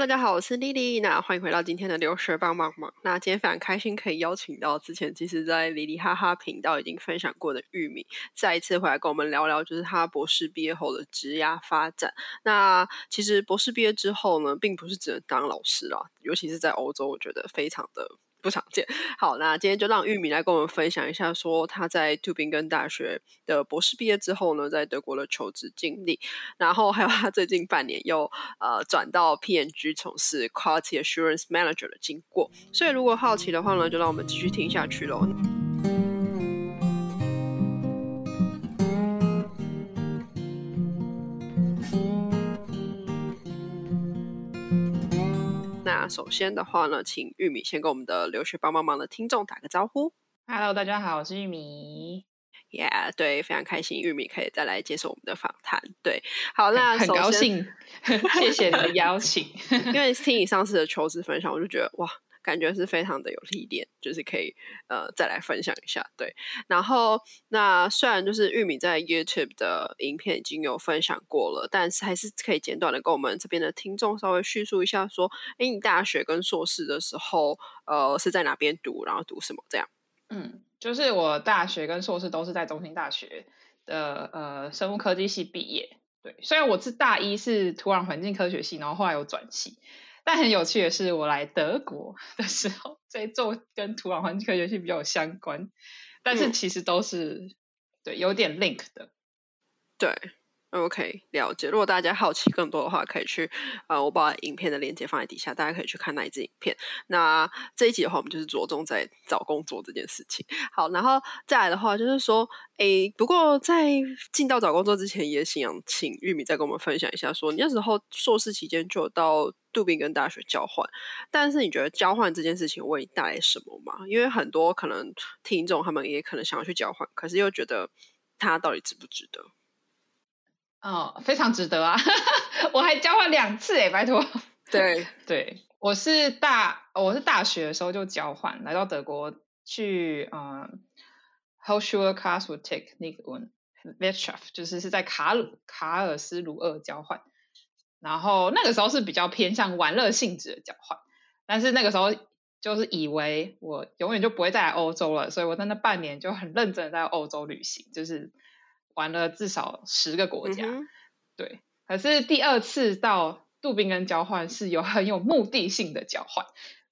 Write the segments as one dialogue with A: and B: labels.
A: 大家好，我是丽丽。那欢迎回到今天的留学帮帮忙。那今天非常开心可以邀请到之前其实在莉莉哈哈频道已经分享过的玉米，再一次回来跟我们聊聊，就是他博士毕业后的职涯发展。那其实博士毕业之后呢，并不是只能当老师啦，尤其是在欧洲，我觉得非常的。不常见。好，那今天就让玉米来跟我们分享一下，说他在杜宾根大学的博士毕业之后呢，在德国的求职经历，然后还有他最近半年又呃转到 PNG 从事 Quality Assurance Manager 的经过。所以如果好奇的话呢，就让我们继续听下去喽。那首先的话呢，请玉米先跟我们的留学帮帮忙的听众打个招呼。
B: Hello，大家好，我是玉米。
A: Yeah，对，非常开心玉米可以再来接受我们的访谈。对，好，那
B: 很高兴，谢谢你的邀请。
A: 因为听你上次的求职分享，我就觉得哇。感觉是非常的有历练，就是可以呃再来分享一下。对，然后那虽然就是玉米在 YouTube 的影片已经有分享过了，但是还是可以简短的跟我们这边的听众稍微叙述一下，说，哎，你大学跟硕士的时候，呃，是在哪边读，然后读什么这样？
B: 嗯，就是我大学跟硕士都是在中心大学的呃生物科技系毕业。对，虽然我是大一是土壤环境科学系，然后后来有转系。但很有趣的是，我来德国的时候在做跟土壤环境科学系比较相关，但是其实都是对有点 link 的，
A: 对。OK，了解。如果大家好奇更多的话，可以去呃，我把影片的链接放在底下，大家可以去看那一支影片。那这一集的话，我们就是着重在找工作这件事情。好，然后再来的话，就是说，诶，不过在进到找工作之前，也想请玉米再跟我们分享一下，说你那时候硕士期间就到杜宾根大学交换，但是你觉得交换这件事情为你带来什么吗？因为很多可能听众他们也可能想要去交换，可是又觉得它到底值不值得？
B: 哦，非常值得啊！我还交换两次哎，拜托。
A: 对
B: 对，我是大我是大学的时候就交换来到德国去嗯 h o c h u l k a s l Technik und Wirtschaft，就是是在卡鲁卡尔斯鲁厄交换。然后那个时候是比较偏向玩乐性质的交换，但是那个时候就是以为我永远就不会再来欧洲了，所以我在那半年就很认真的在欧洲旅行，就是。玩了至少十个国家，对。可是第二次到杜宾根交换是有很有目的性的交换，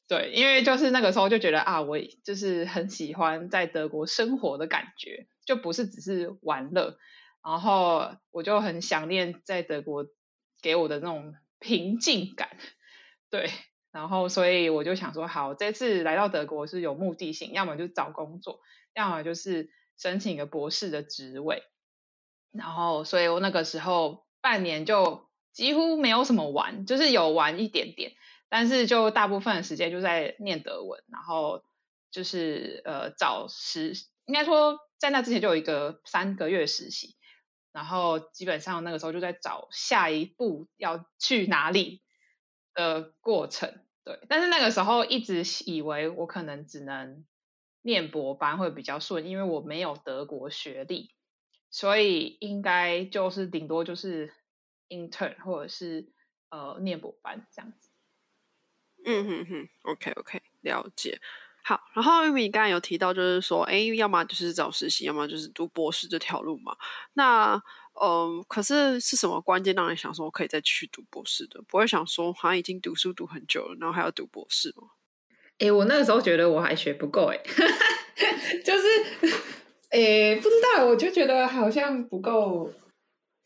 B: 对，因为就是那个时候就觉得啊，我就是很喜欢在德国生活的感觉，就不是只是玩乐。然后我就很想念在德国给我的那种平静感，对。然后所以我就想说，好，这次来到德国是有目的性，要么就找工作，要么就是申请一个博士的职位。然后，所以我那个时候半年就几乎没有什么玩，就是有玩一点点，但是就大部分的时间就在念德文，然后就是呃找实，应该说在那之前就有一个三个月实习，然后基本上那个时候就在找下一步要去哪里的过程，对，但是那个时候一直以为我可能只能念博班会比较顺，因为我没有德国学历。所以应该就是顶多就是 intern 或者是呃念博班这样子。
A: 嗯哼哼，OK OK，了解。好，然后因为你刚才有提到，就是说，哎，要么就是找实习，要么就是读博士这条路嘛。那嗯，可是是什么关键让你想说我可以再继续读博士的？不会想说好像已经读书读很久了，然后还要读博士吗？
B: 哎，我那个时候觉得我还学不够，哎，就是。诶，不知道，我就觉得好像不够。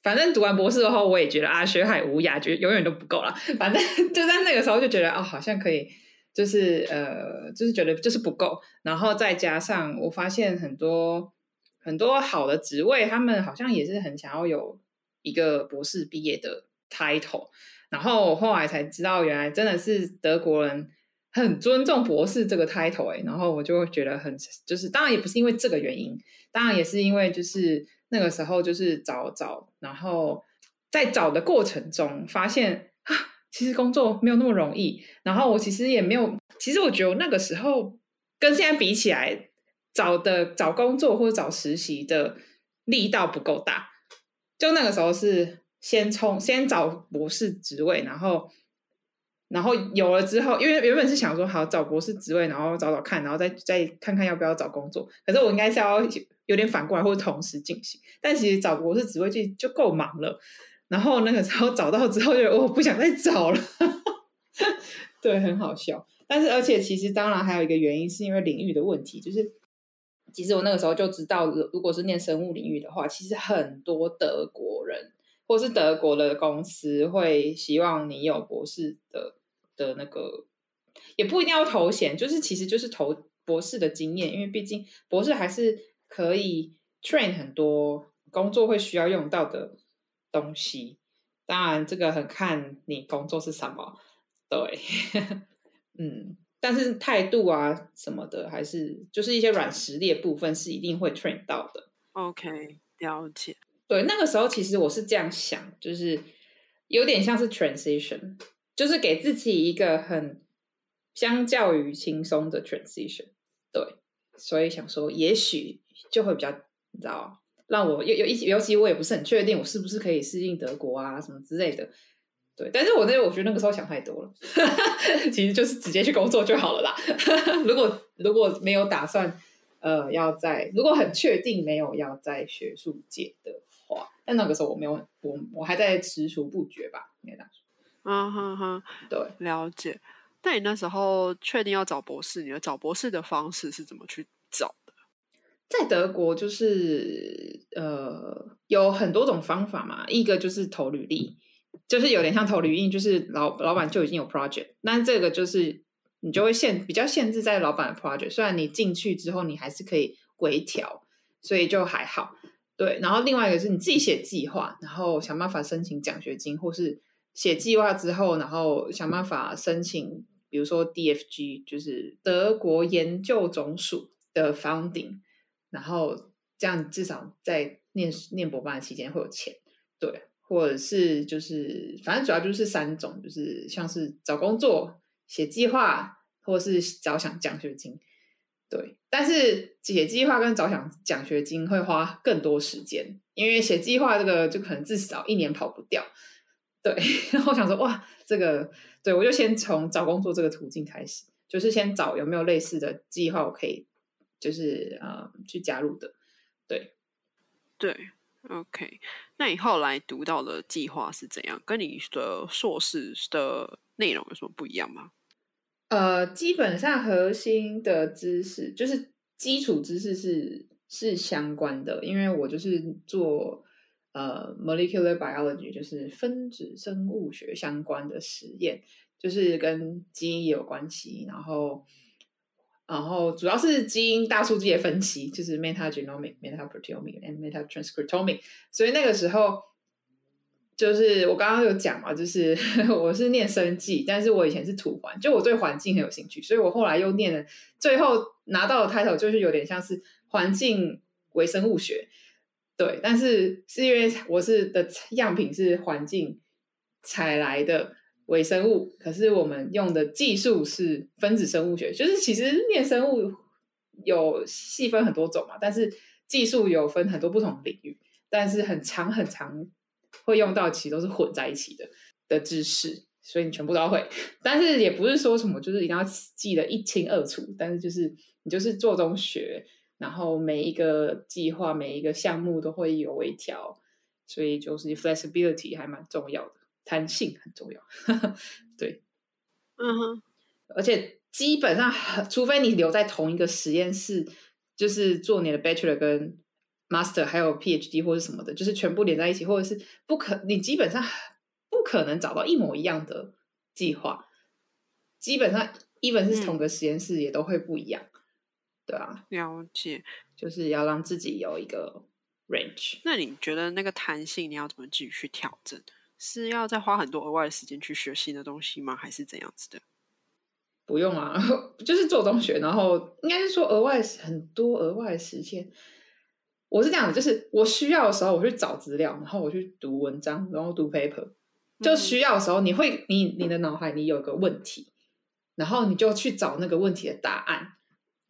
B: 反正读完博士的后，我也觉得啊，学海无涯，觉永远都不够了。反正就在那个时候，就觉得哦，好像可以，就是呃，就是觉得就是不够。然后再加上我发现很多很多好的职位，他们好像也是很想要有一个博士毕业的 title。然后我后来才知道，原来真的是德国人。很尊重博士这个 title 哎，然后我就觉得很就是，当然也不是因为这个原因，当然也是因为就是那个时候就是找找，然后在找的过程中发现啊，其实工作没有那么容易，然后我其实也没有，其实我觉得那个时候跟现在比起来，找的找工作或者找实习的力道不够大，就那个时候是先冲先找博士职位，然后。然后有了之后，因为原本是想说好找博士职位，然后找找看，然后再再看看要不要找工作。可是我应该是要有点反过来，或者同时进行。但其实找博士职位就就够忙了。然后那个时候找到之后，就我不想再找了。对，很好笑。但是而且其实当然还有一个原因，是因为领域的问题。就是其实我那个时候就知道，如果是念生物领域的话，其实很多德国人或是德国的公司会希望你有博士的。的那个也不一定要头衔，就是其实就是投博士的经验，因为毕竟博士还是可以 train 很多工作会需要用到的东西。当然，这个很看你工作是什么，对，嗯，但是态度啊什么的，还是就是一些软实力的部分是一定会 train 到的。
A: OK，了解。
B: 对，那个时候其实我是这样想，就是有点像是 transition。就是给自己一个很相较于轻松的 transition，对，所以想说也许就会比较，你知道，让我有有一尤其我也不是很确定我是不是可以适应德国啊什么之类的，对，但是我那我觉得那个时候想太多了，其实就是直接去工作就好了啦。如果如果没有打算呃要在，如果很确定没有要在学术界的话，但那个时候我没有，我我还在踟蹰不决吧，应该这样说。
A: 嗯哼哼，
B: 对，
A: 了解。那你那时候确定要找博士，你的找博士的方式是怎么去找的？
B: 在德国就是呃有很多种方法嘛，一个就是投履历，就是有点像投履历，就是老老板就已经有 project，那这个就是你就会限比较限制在老板的 project，虽然你进去之后你还是可以微调，所以就还好。对，然后另外一个是你自己写计划，然后想办法申请奖学金或是。写计划之后，然后想办法申请，比如说 DFG，就是德国研究总署的 funding，然后这样至少在念念博班的期间会有钱，对，或者是就是反正主要就是三种，就是像是找工作、写计划，或是找想奖学金，对。但是写计划跟找奖奖学金会花更多时间，因为写计划这个就可能至少一年跑不掉。对，然后想说哇，这个对我就先从找工作这个途径开始，就是先找有没有类似的计划我可以，就是呃去加入的。对，
A: 对，OK。那你后来读到的计划是怎样？跟你的硕士的内容有什么不一样吗？
B: 呃，基本上核心的知识就是基础知识是是相关的，因为我就是做。呃，molecular biology 就是分子生物学相关的实验，就是跟基因也有关系。然后，然后主要是基因大数据的分析，就是 metagenomic、metaproteomic and metatranscriptomic。所以那个时候，就是我刚刚有讲嘛，就是 我是念生技，但是我以前是土环，就我对环境很有兴趣，所以我后来又念了，最后拿到的 title 就是有点像是环境微生物学。对，但是是因为我是的样品是环境采来的微生物，可是我们用的技术是分子生物学，就是其实念生物有细分很多种嘛，但是技术有分很多不同领域，但是很长很长会用到，其实都是混在一起的的知识，所以你全部都要会，但是也不是说什么就是一定要记得一清二楚，但是就是你就是做中学。然后每一个计划、每一个项目都会有微调，所以就是 flexibility 还蛮重要的，弹性很重要。对，
A: 嗯哼，
B: 而且基本上，除非你留在同一个实验室，就是做你的 bachelor 跟 master，还有 PhD 或者什么的，就是全部连在一起，或者是不可，你基本上不可能找到一模一样的计划。基本上，even 是同个实验室，也都会不一样。对啊，
A: 了解，
B: 就是要让自己有一个 range。
A: 那你觉得那个弹性你要怎么继续去调整？是要再花很多额外的时间去学新的东西吗？还是怎样子的？
B: 不用啊，就是做中学，然后应该是说额外很多额外的时间。我是这样的，就是我需要的时候我去找资料，然后我去读文章，然后读 paper。就需要的时候，你会你你的脑海里有一个问题，然后你就去找那个问题的答案。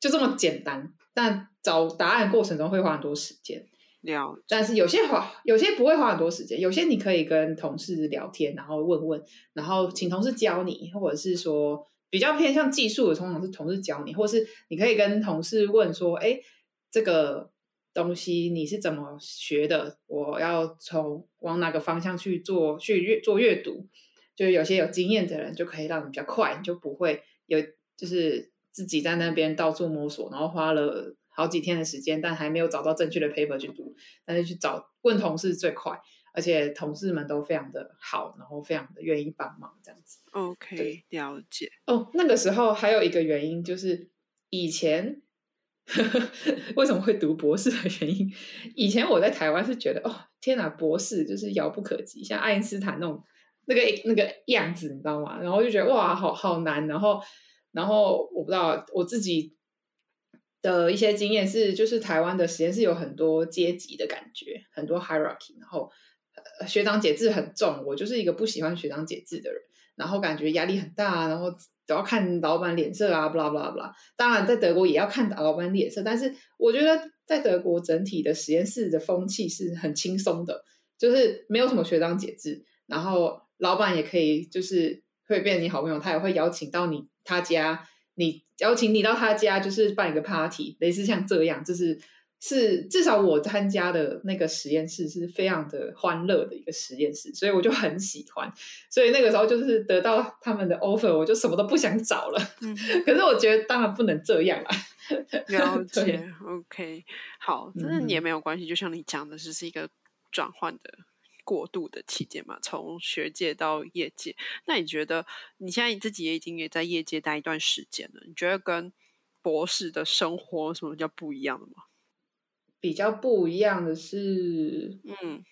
B: 就这么简单，但找答案过程中会花很多时间。
A: 了解。
B: 但是有些花，有些不会花很多时间，有些你可以跟同事聊天，然后问问，然后请同事教你，或者是说比较偏向技术的，通常是同事教你，或是你可以跟同事问说，哎，这个东西你是怎么学的？我要从往哪个方向去做，去阅做阅读，就是有些有经验的人就可以让你比较快，你就不会有就是自己在那边到处摸索，然后花了。好几天的时间，但还没有找到正确的 paper 去读，但是去找问同事最快，而且同事们都非常的好，然后非常的愿意帮忙这样子。
A: OK，了解。
B: 哦，那个时候还有一个原因就是以前 为什么会读博士的原因，以前我在台湾是觉得哦天哪，博士就是遥不可及，像爱因斯坦那种那个那个样子，你知道吗？然后就觉得哇，好好难，然后然后我不知道我自己。的一些经验是，就是台湾的实验室有很多阶级的感觉，很多 hierarchy，然后呃学长姐制很重。我就是一个不喜欢学长姐制的人，然后感觉压力很大，然后都要看老板脸色啊，blah blah blah。当然，在德国也要看老板脸色，但是我觉得在德国整体的实验室的风气是很轻松的，就是没有什么学长姐制，然后老板也可以就是会变你好朋友，他也会邀请到你他家。你邀请你到他家，就是办一个 party，类似像这样，就是是至少我参加的那个实验室是非常的欢乐的一个实验室，所以我就很喜欢。所以那个时候就是得到他们的 offer，我就什么都不想找了。嗯，可是我觉得当然不能这样啊。
A: 了解，OK，好，真的也没有关系。就像你讲的，只是一个转换的。过渡的期间嘛，从学界到业界，那你觉得你现在你自己也已经也在业界待一段时间了，你觉得跟博士的生活什么叫不一样的吗？
B: 比较不一样的是，嗯，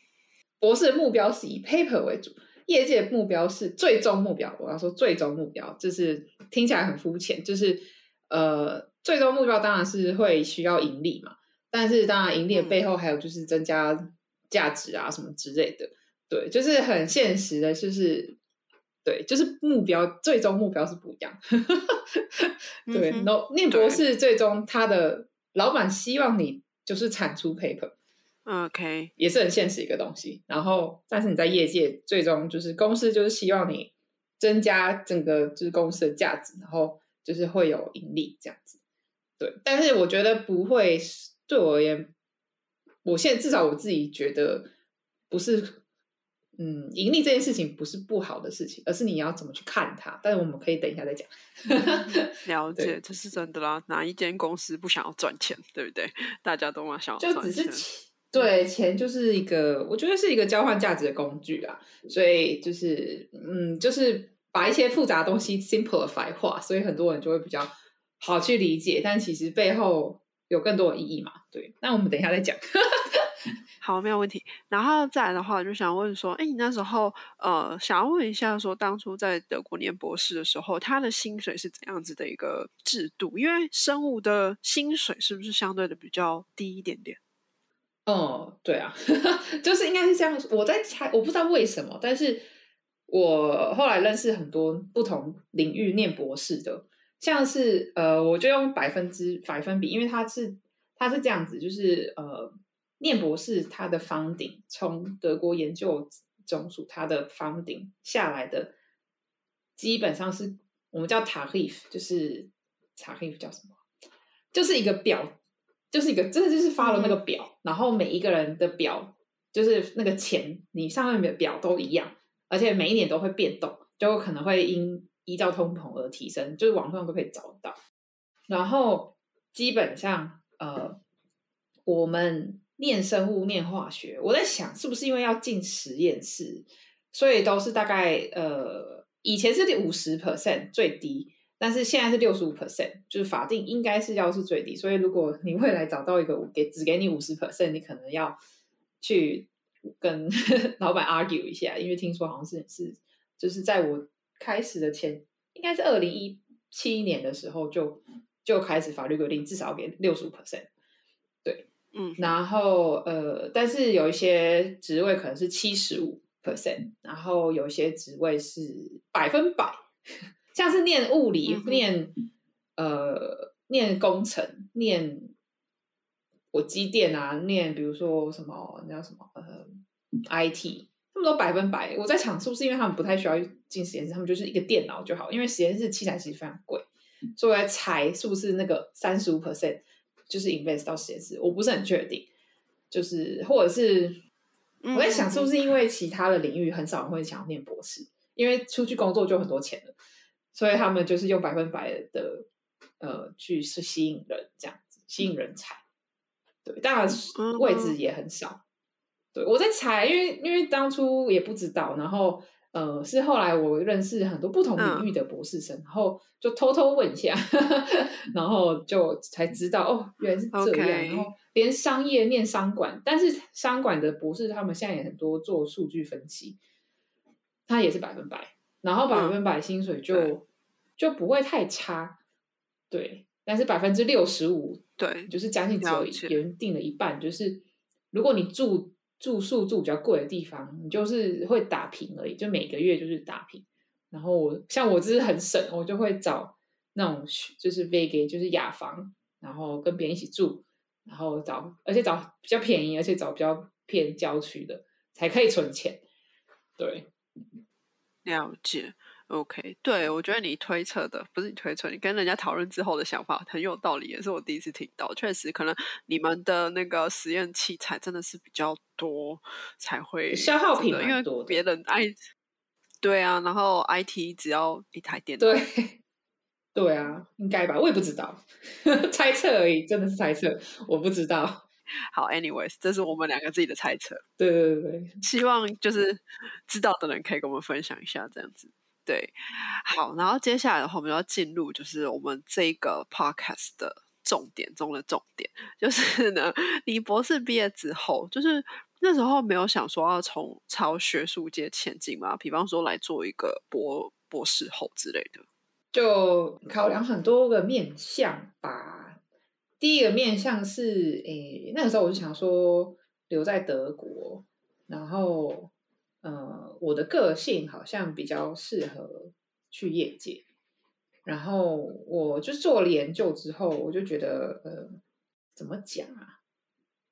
B: 博士的目标是以 paper 为主，业界目标是最终目标。我要说最终目标，就是听起来很肤浅，就是呃，最终目标当然是会需要盈利嘛，但是当然盈利的背后还有就是增加。价值啊，什么之类的，对，就是很现实的，就是对，就是目标，最终目标是不一样。对，然后念博士最终他的老板希望你就是产出
A: paper，OK，
B: 也是很现实一个东西。然后，但是你在业界最终就是公司就是希望你增加整个就是公司的价值，然后就是会有盈利这样子。对，但是我觉得不会对我而言。我现在至少我自己觉得不是，嗯，盈利这件事情不是不好的事情，而是你要怎么去看它。但是我们可以等一下再讲。
A: 了解，这是真的啦。哪一间公司不想要赚钱，对不对？大家都嘛想要
B: 赚钱。就只是钱，对，钱就是一个，我觉得是一个交换价值的工具啊。所以就是，嗯，就是把一些复杂东西 simplify 化，所以很多人就会比较好去理解。但其实背后。有更多的意义嘛？对，那我们等一下再讲。
A: 好，没有问题。然后再来的话，我就想问说，哎，你那时候呃，想要问一下，说当初在德国念博士的时候，他的薪水是怎样子的一个制度？因为生物的薪水是不是相对的比较低一点点？
B: 哦，对啊，就是应该是这样。我在猜，我不知道为什么，但是我后来认识很多不同领域念博士的。像是呃，我就用百分之百分比，因为它是它是这样子，就是呃，念博士他的方顶从德国研究总署他的方顶下来的，基本上是我们叫 tarif，就是 tarif 叫什么？就是一个表，就是一个真的就是发了那个表，然后每一个人的表就是那个钱，你上面的表都一样，而且每一年都会变动，就可能会因。依照通膨而提升，就是网上都可以找到。然后基本上，呃，我们念生物、念化学，我在想是不是因为要进实验室，所以都是大概呃，以前是五十 percent 最低，但是现在是六十五 percent，就是法定应该是要是最低。所以如果你未来找到一个给只给你五十 percent，你可能要去跟 老板 argue 一下，因为听说好像是是就是在我。开始的前应该是二零一七年的时候就就开始法律规定至少要给六十五 percent，对，嗯，然后呃，但是有一些职位可能是七十五 percent，然后有一些职位是百分百，像是念物理、念呃念工程、念我机电啊，念比如说什么那叫什么呃 IT，他们都百分百。我在想是不是因为他们不太需要进实验室，他们就是一个电脑就好，因为实验室器材其实非常贵，所以我在猜是不是那个三十五 percent 就是 invest 到实验室，我不是很确定，就是或者是我在想是不是因为其他的领域很少人会想要念博士，因为出去工作就很多钱了，所以他们就是用百分百的呃去是吸引人这样子，吸引人才。对，当然位置也很少。对我在猜，因为因为当初也不知道，然后呃是后来我认识很多不同领域的博士生，然后就偷偷问一下，然后就才知道哦，原来是这样。然后连商业念商管，但是商管的博士他们现在也很多做数据分析，他也是百分百，然后百分百薪水就就不会太差。对，但是百分之六十五。
A: 对，
B: 就是将近只有原定的一半。就是如果你住住宿住比较贵的地方，你就是会打平而已，就每个月就是打平。然后我像我就是很省，我就会找那种就是 vega，就是雅房，然后跟别人一起住，然后找而且找比较便宜，而且找比较偏郊区的，才可以存钱。对，
A: 了解。OK，对我觉得你推测的不是你推测，你跟人家讨论之后的想法很有道理，也是我第一次听到。确实，可能你们的那个实验器材真的是比较多，才会
B: 消耗品，
A: 因为别人 I。对啊，然后 IT 只要一台电
B: 脑。对，对啊，应该吧？我也不知道，猜测而已，真的是猜测，我不知道。
A: 好，anyways，这是我们两个自己的猜测。
B: 对对对，
A: 希望就是知道的人可以跟我们分享一下，这样子。对，好，然后接下来的话，我们要进入就是我们这个 podcast 的重点中的重点，就是呢，你博士毕业之后，就是那时候没有想说要从朝学术界前进嘛，比方说来做一个博博士后之类的，
B: 就考量很多个面向吧。第一个面向是，诶，那个时候我就想说留在德国，然后。呃，我的个性好像比较适合去业界，然后我就做了研究之后，我就觉得，呃，怎么讲啊？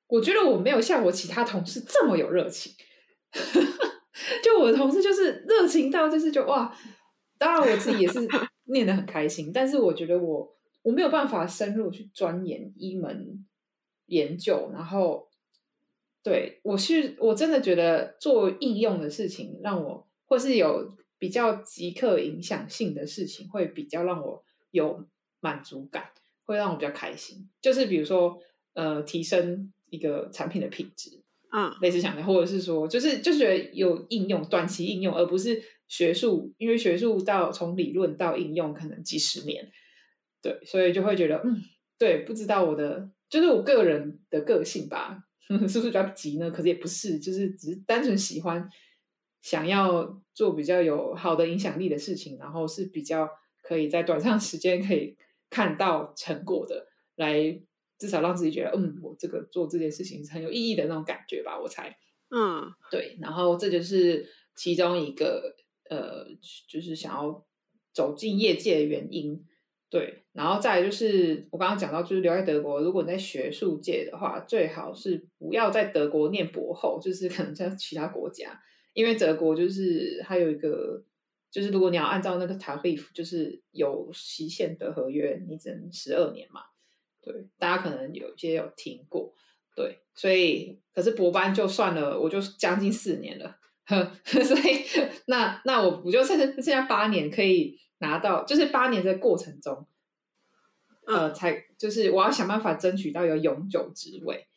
B: 我觉得我没有像我其他同事这么有热情，就我的同事就是热情到就是就哇，当然我自己也是 念得很开心，但是我觉得我我没有办法深入去钻研一门研究，然后。对，我是我真的觉得做应用的事情，让我或是有比较即刻影响性的事情，会比较让我有满足感，会让我比较开心。就是比如说，呃，提升一个产品的品质，
A: 嗯，
B: 类似想的，或者是说，就是就是觉得有应用，短期应用，而不是学术，因为学术到从理论到应用可能几十年，对，所以就会觉得，嗯，对，不知道我的就是我个人的个性吧。是不是比较急呢？可是也不是，就是只是单纯喜欢，想要做比较有好的影响力的事情，然后是比较可以在短暂时间可以看到成果的，来至少让自己觉得，嗯，我这个做这件事情是很有意义的那种感觉吧。我猜，
A: 嗯，
B: 对。然后这就是其中一个，呃，就是想要走进业界的原因。对，然后再就是我刚刚讲到，就是留在德国，如果你在学术界的话，最好是不要在德国念博后，就是可能在其他国家，因为德国就是还有一个，就是如果你要按照那个 tarif，就是有期限的合约，你只能十二年嘛。对，大家可能有些有听过，对，所以可是博班就算了，我就将近四年了，呵 所以 那那我不就剩剩下八年可以。拿到就是八年的过程中，呃，才就是我要想办法争取到一个永久职位。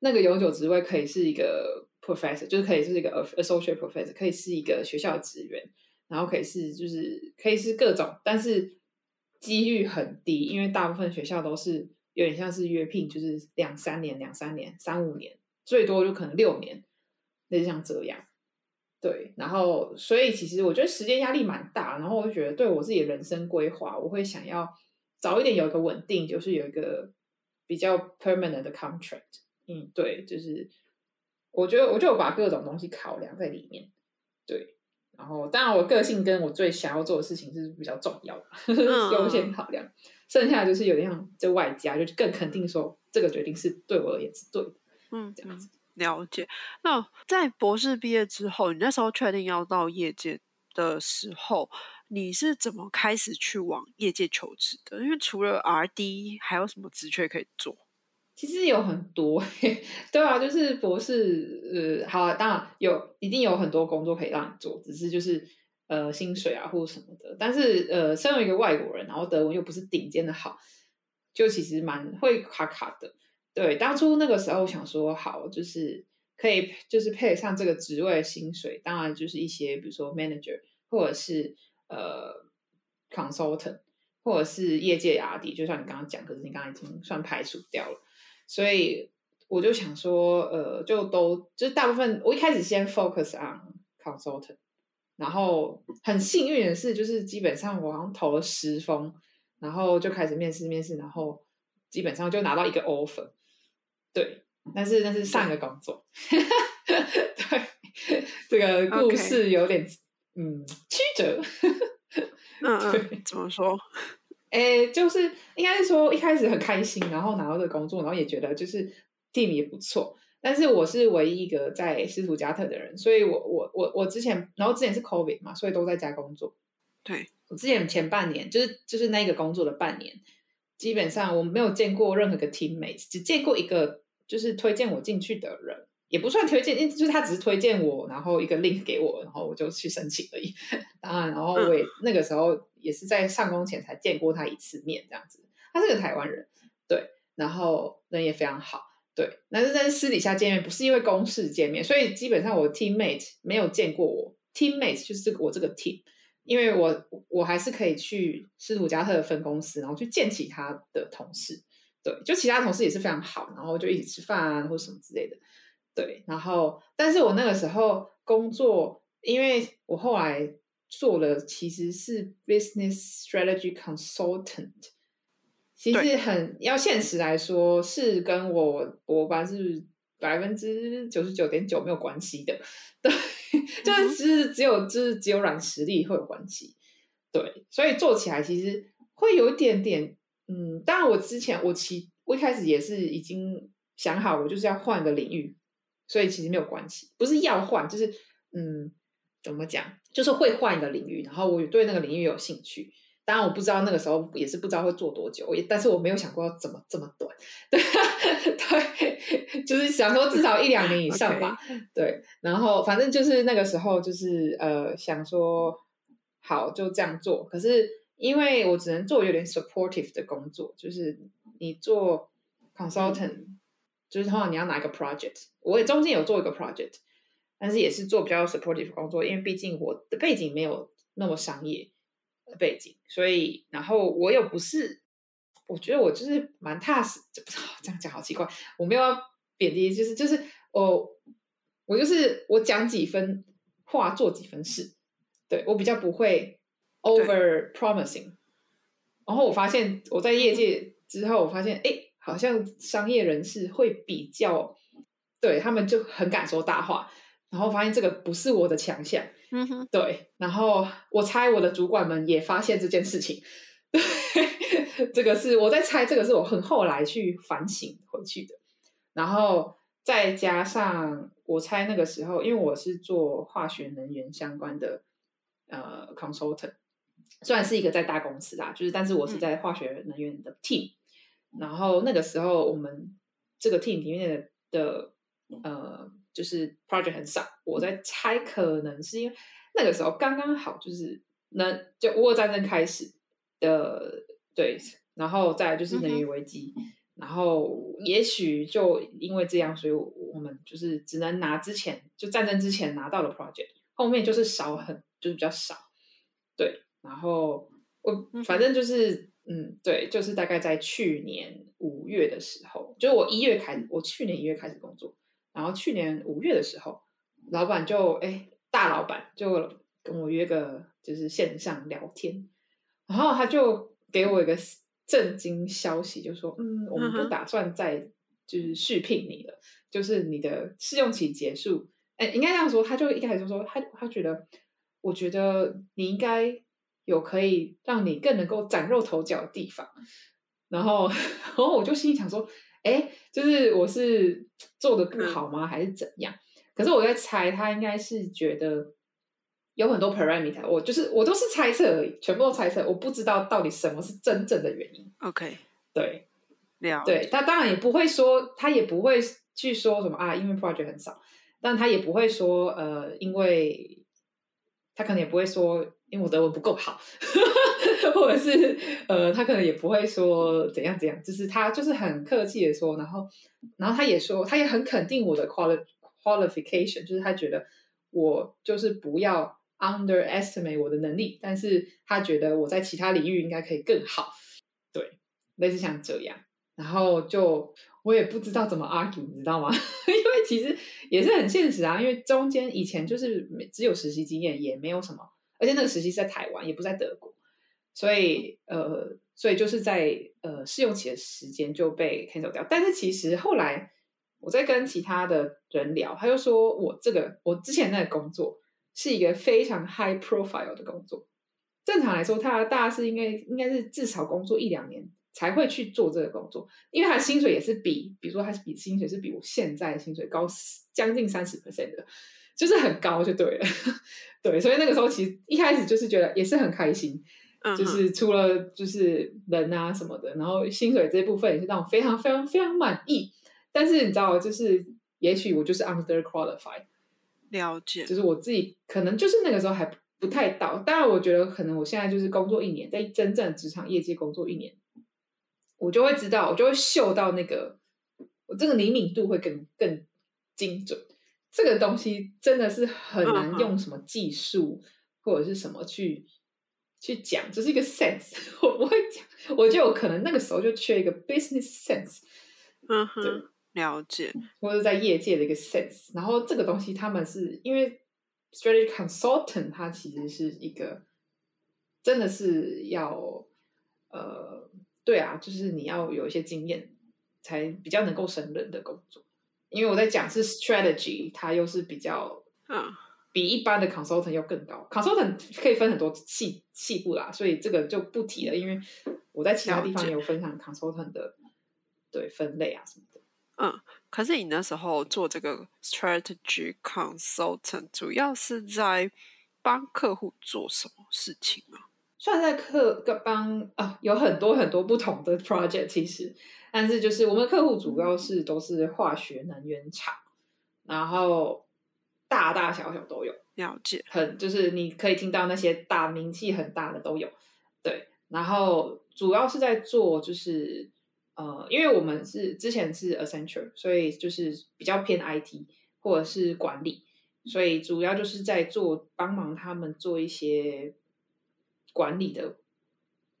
B: 那个永久职位可以是一个 professor，就是可以是一个 associate professor，可以是一个学校职员，然后可以是就是可以是各种，但是几率很低，因为大部分学校都是有点像是约聘，就是两三年、两三年、三五年，最多就可能六年，类似像这样。对，然后所以其实我觉得时间压力蛮大，然后我就觉得对我自己的人生规划，我会想要早一点有一个稳定，就是有一个比较 permanent 的 contract。嗯，对，就是我觉得我就把各种东西考量在里面。对，然后当然我个性跟我最想要做的事情是比较重要的，优先考量。剩下就是有点像就外加，就更肯定说这个决定是对我而言是对的。
A: 嗯，
B: 这样子。
A: 了解。那在博士毕业之后，你那时候确定要到业界的时候，你是怎么开始去往业界求职的？因为除了 R D，还有什么职缺可以做？
B: 其实有很多，对啊，就是博士，呃，好，当然有，一定有很多工作可以让你做，只是就是呃薪水啊或者什么的。但是呃，身为一个外国人，然后德文又不是顶尖的好，就其实蛮会卡卡的。对，当初那个时候想说，好，就是可以就是配得上这个职位薪水，当然就是一些比如说 manager 或者是呃 consultant 或者是业界 R D，就像你刚刚讲，可是你刚刚已经算排除掉了。所以我就想说，呃，就都就是大部分，我一开始先 focus on consultant，然后很幸运的是，就是基本上我好像投了十封，然后就开始面试面试，然后基本上就拿到一个 offer，对，但是那是上一个工作，对，这个故事有点嗯曲折，
A: 嗯嗯，怎么说？
B: 哎，就是应该是说一开始很开心，然后拿到这个工作，然后也觉得就是 team 也不错。但是我是唯一一个在斯图加特的人，所以我我我我之前，然后之前是 COVID 嘛，所以都在家工作。
A: 对
B: 我之前前半年，就是就是那个工作的半年，基本上我没有见过任何个 teammate，只见过一个就是推荐我进去的人。也不算推荐，因就是他只是推荐我，然后一个 link 给我，然后我就去申请而已。当然，然后我也那个时候也是在上工前才见过他一次面，这样子。他是个台湾人，对，然后人也非常好，对。但是在私底下见面，不是因为公事见面，所以基本上我 teammate 没有见过我 teammate 就是这个我这个 team，因为我我还是可以去斯图加特的分公司，然后去见其他的同事，对，就其他同事也是非常好，然后就一起吃饭啊或什么之类的。对，然后，但是我那个时候工作，因为我后来做的其实是 business strategy consultant，其实很要现实来说，是跟我我班是百分之九十九点九没有关系的，对，就是只只有就是只有软实力会有关系，对，所以做起来其实会有一点点，嗯，当然我之前我其我一开始也是已经想好，我就是要换个领域。所以其实没有关系，不是要换，就是嗯，怎么讲，就是会换一个领域，然后我对那个领域有兴趣。当然我不知道那个时候也是不知道会做多久，也但是我没有想过要怎么这么短，对对，就是想说至少一两年以上吧。对，然后反正就是那个时候就是呃想说好就这样做，可是因为我只能做有点 supportive 的工作，就是你做 consultant。就是通常你要拿一个 project，我也中间有做一个 project，但是也是做比较 supportive 工作，因为毕竟我的背景没有那么商业的背景，所以然后我又不是，我觉得我就是蛮踏实，这不这样讲好奇怪，我没有要贬低，就是就是我我就是我讲几分话做几分事，对我比较不会 over promising，然后我发现我在业界之后，我发现哎。好像商业人士会比较，对他们就很敢说大话，然后发现这个不是我的强项，
A: 嗯哼，
B: 对，然后我猜我的主管们也发现这件事情，对，这个是我在猜，这个是我很后来去反省回去的，然后再加上我猜那个时候，因为我是做化学能源相关的呃 consultant，虽然是一个在大公司啦，就是但是我是在化学能源的 team。然后那个时候，我们这个 team 里面的呃，就是 project 很少。我在猜，可能是因为那个时候刚刚好，就是能就俄乌战争开始的对，然后再就是能源危机，然后也许就因为这样，所以我们就是只能拿之前就战争之前拿到的 project，后面就是少很，就是比较少。对，然后我反正就是。嗯，对，就是大概在去年五月的时候，就是我一月开始，我去年一月开始工作，然后去年五月的时候，老板就哎，大老板就跟我约个就是线上聊天，然后他就给我一个震惊消息，就说嗯，我们不打算再就是续聘你了，就是你的试用期结束，哎，应该这样说，他就一开始就说他他觉得，我觉得你应该。有可以让你更能够崭露头角的地方，然后，然后我就心里想说，哎，哎，就是我是做的不好吗，还是怎样？可是我在猜，他应该是觉得有很多 parameter，我就是我都是猜测而已，全部都猜测，我不知道到底什么是真正的原因。
A: OK，
B: 对，
A: 了
B: 对，他当然也不会说，他也不会去说什么啊，因为 project 很少，但他也不会说呃，因为他可能也不会说，因为我德文不够好，或者是呃，他可能也不会说怎样怎样，就是他就是很客气的说，然后然后他也说，他也很肯定我的 quali qualification，就是他觉得我就是不要 underestimate 我的能力，但是他觉得我在其他领域应该可以更好，对，类似像这样。然后就我也不知道怎么 argue，你知道吗？因为其实也是很现实啊，因为中间以前就是只有实习经验，也没有什么，而且那个实习是在台湾，也不在德国，所以呃，所以就是在呃试用期的时间就被 cancel 掉。但是其实后来我在跟其他的人聊，他就说我这个我之前那个工作是一个非常 high profile 的工作，正常来说，他大家是应该应该是至少工作一两年。才会去做这个工作，因为他的薪水也是比，比如说他是比薪水是比我现在的薪水高将近三十 percent 的，就是很高就对了，对，所以那个时候其实一开始就是觉得也是很开心，
A: 嗯
B: 就是除了就是人啊什么的，然后薪水这部分也是让我非常非常非常满意，但是你知道，就是也许我就是 under qualified，
A: 了解，
B: 就是我自己可能就是那个时候还不太到，当然我觉得可能我现在就是工作一年，在真正职场业界工作一年。我就会知道，我就会嗅到那个，我这个灵敏度会更更精准。这个东西真的是很难用什么技术或者是什么去去讲，只是一个 sense。我不会讲，我就有可能那个时候就缺一个 business sense。
A: 嗯哼，了解，
B: 或者在业界的一个 sense。然后这个东西，他们是因为 strategy consultant，它其实是一个真的是要呃。对啊，就是你要有一些经验，才比较能够胜任的工作。因为我在讲是 strategy，它又是比较
A: 嗯，
B: 比一般的 consultant 要更高。consultant 可以分很多细细部啦，所以这个就不提了。因为我在其他地方也有分享 consultant 的对分类啊什么的。
A: 嗯，可是你那时候做这个 strategy consultant，主要是在帮客户做什么事情啊？
B: 算在客帮啊，有很多很多不同的 project，其实，但是就是我们客户主要是都是化学能源厂，然后大大小小都有，
A: 了解，
B: 很就是你可以听到那些大名气很大的都有，对，然后主要是在做就是呃，因为我们是之前是 Accenture，所以就是比较偏 IT 或者是管理，所以主要就是在做帮忙他们做一些。管理的，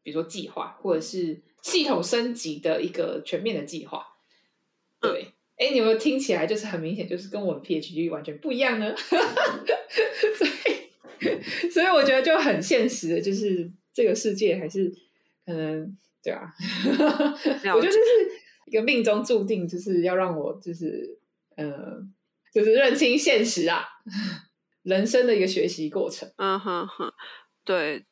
B: 比如说计划，或者是系统升级的一个全面的计划。对，哎、嗯，你有没有听起来就是很明显，就是跟我的 PhD 完全不一样呢？所以，所以我觉得就很现实的，就是这个世界还是可能对啊。我觉得就是一个命中注定，就是要让我就是呃，就是认清现实啊，人生的一个学习过程。
A: 嗯哼哼，对。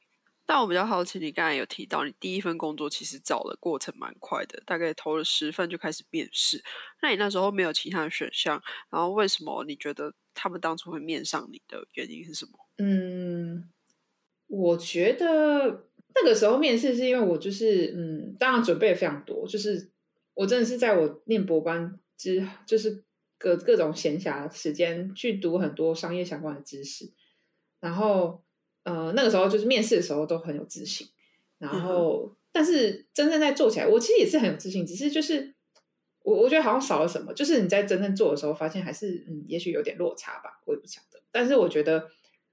A: 但我比较好奇，你刚才有提到你第一份工作其实找的过程蛮快的，大概投了十份就开始面试。那你那时候没有其他的选项，然后为什么你觉得他们当初会面上你的原因是什么？
B: 嗯，我觉得那个时候面试是因为我就是嗯，当然准备非常多，就是我真的是在我念博班之，就是各各种闲暇时间去读很多商业相关的知识，然后。呃，那个时候就是面试的时候都很有自信，然后、嗯、但是真正在做起来，我其实也是很有自信，只是就是我我觉得好像少了什么，就是你在真正做的时候，发现还是嗯，也许有点落差吧，我也不晓得。但是我觉得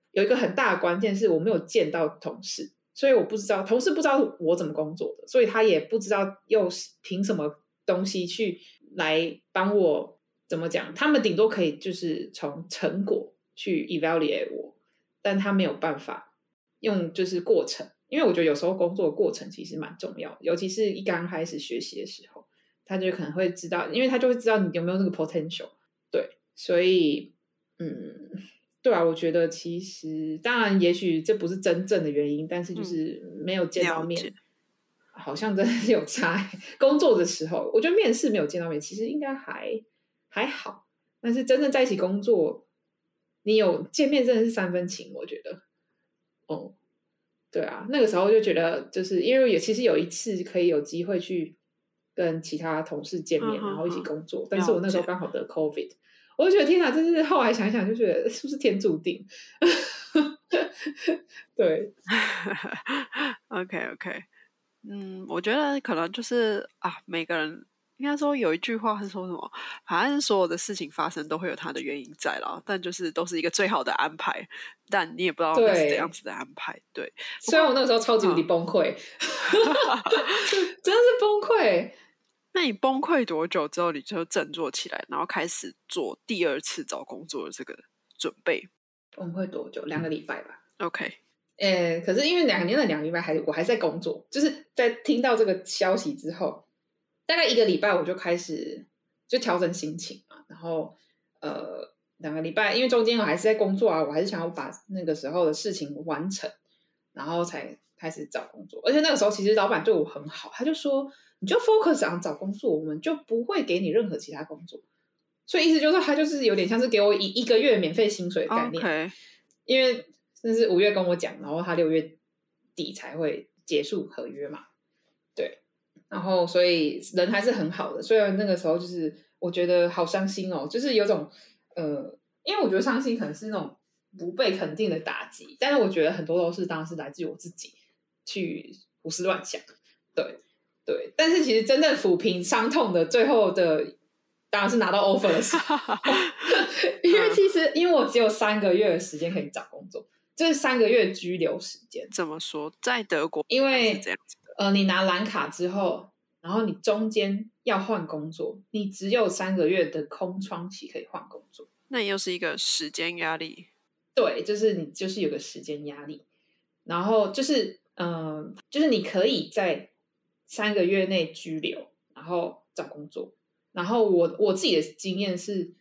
B: 有一个很大的关键是我没有见到同事，所以我不知道同事不知道我怎么工作的，所以他也不知道又凭什么东西去来帮我怎么讲，他们顶多可以就是从成果去 evaluate 我。但他没有办法用就是过程，因为我觉得有时候工作的过程其实蛮重要，尤其是一刚开始学习的时候，他就可能会知道，因为他就会知道你有没有那个 potential。对，所以嗯，对啊，我觉得其实当然，也许这不是真正的原因，但是就是没有见到面，
A: 嗯、
B: 好像真的是有差。工作的时候，我觉得面试没有见到面，其实应该还还好。但是真正在一起工作，你有见面真的是三分情，我觉得。哦，对啊，那个时候就觉得，就是因为也其实有一次可以有机会去跟其他同事见面，然后一起工作，但是我那时候刚好得 COVID，我就觉得天哪，真是后来想想就觉得是不是天注定？对，
A: OK OK，嗯，我觉得可能就是啊，每个人应该说有一句话是说什么，反正所有的事情发生都会有它的原因在了，但就是都是一个最好的安排，但你也不知道那是怎样子的安排。对，
B: 虽然我那个时候超级无敌崩溃，真的是崩溃。
A: 那你崩溃多久之后，你就振作起来，然后开始做第二次找工作的这个准备？
B: 崩溃多久？两个礼拜吧。
A: OK，
B: 呃，可是因为两年的两个礼拜还我还在工作，就是在听到这个消息之后，大概一个礼拜我就开始就调整心情嘛。然后呃，两个礼拜，因为中间我还是在工作啊，我还是想要把那个时候的事情完成，然后才开始找工作。而且那个时候其实老板对我很好，他就说你就 focus 上找工作，我们就不会给你任何其他工作。所以意思就是他就是有点像是给我一一个月免费薪水的概念，因为那是五月跟我讲，然后他六月底才会结束合约嘛，对，然后所以人还是很好的，虽然那个时候就是我觉得好伤心哦，就是有种呃，因为我觉得伤心可能是那种不被肯定的打击，但是我觉得很多都是当时来自于我自己去胡思乱想，对对，但是其实真正抚平伤痛的最后的。当然是拿到 offer 的时候，因为其实因为我只有三个月的时间可以找工作，就是三个月居留时间。
A: 怎么说？在德国，
B: 因为呃，你拿蓝卡之后，然后你中间要换工作，你只有三个月的空窗期可以换工作。
A: 那又是一个时间压力。
B: 对，就是你就是有个时间压力，然后就是嗯，就是你可以在三个月内拘留，然后找工作。然后我我自己的经验是，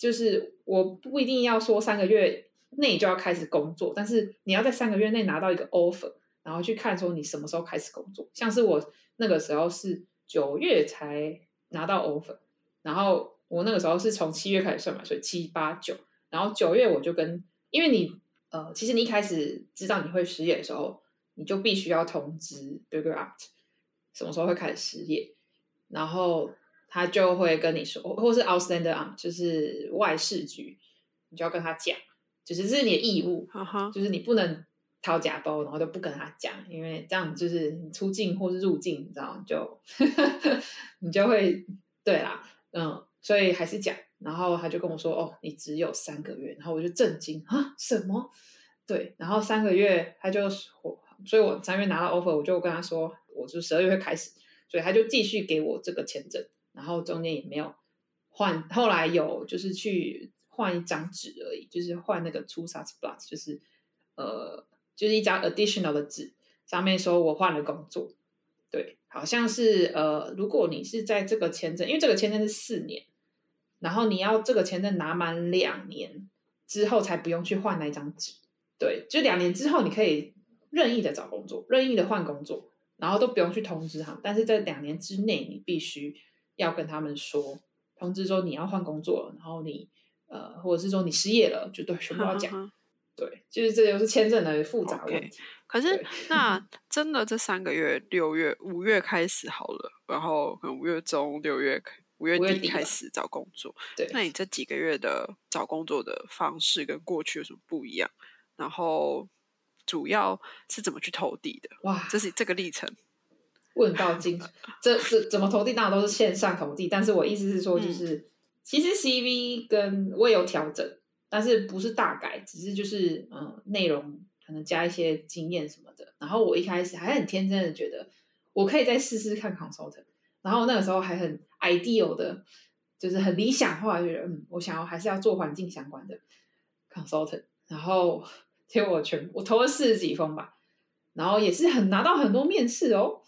B: 就是我不一定要说三个月内就要开始工作，但是你要在三个月内拿到一个 offer，然后去看说你什么时候开始工作。像是我那个时候是九月才拿到 offer，然后我那个时候是从七月开始算嘛，所以七八九，然后九月我就跟，因为你呃，其实你一开始知道你会失业的时候，你就必须要通知 Burger Out 什么时候会开始失业，然后。他就会跟你说，或是 outstander on，就是外事局，你就要跟他讲，就是这是你的义务，就是你不能掏假包，然后就不跟他讲，因为这样就是你出境或是入境，你知道，就 你就会对啦，嗯，所以还是讲。然后他就跟我说，哦，你只有三个月，然后我就震惊啊，什么？对，然后三个月，他就我，所以我三月拿到 offer，我就跟他说，我就十二月会开始，所以他就继续给我这个签证。然后中间也没有换，后来有就是去换一张纸而已，就是换那个 two s a t block，就是呃，就是一张 additional 的纸，上面说我换了工作，对，好像是呃，如果你是在这个签证，因为这个签证是四年，然后你要这个签证拿满两年之后才不用去换那张纸，对，就两年之后你可以任意的找工作，任意的换工作，然后都不用去通知他，但是在两年之内你必须。要跟他们说，通知说你要换工作，然后你呃，或者是说你失业了，就对全部要讲。对，就是这就是签证的复杂问题。
A: 可是那真的这三个月，六月、五月开始好了，然后可能五月中、六月、五月底开始找工作。
B: 对，
A: 那你这几个月的找工作的方式跟过去有什么不一样？然后主要是怎么去投递的？
B: 哇，
A: 这是这个历程。
B: 问到精，这这怎么投递？当然都是线上投递。但是我意思是说，就是其实 CV 跟我也有调整，但是不是大改，只是就是嗯，内容可能加一些经验什么的。然后我一开始还很天真的觉得，我可以再试试看 consultant。然后那个时候还很 ideal 的，就是很理想化，觉得嗯，我想要还是要做环境相关的 consultant。然后结果全我投了四十几封吧，然后也是很拿到很多面试哦。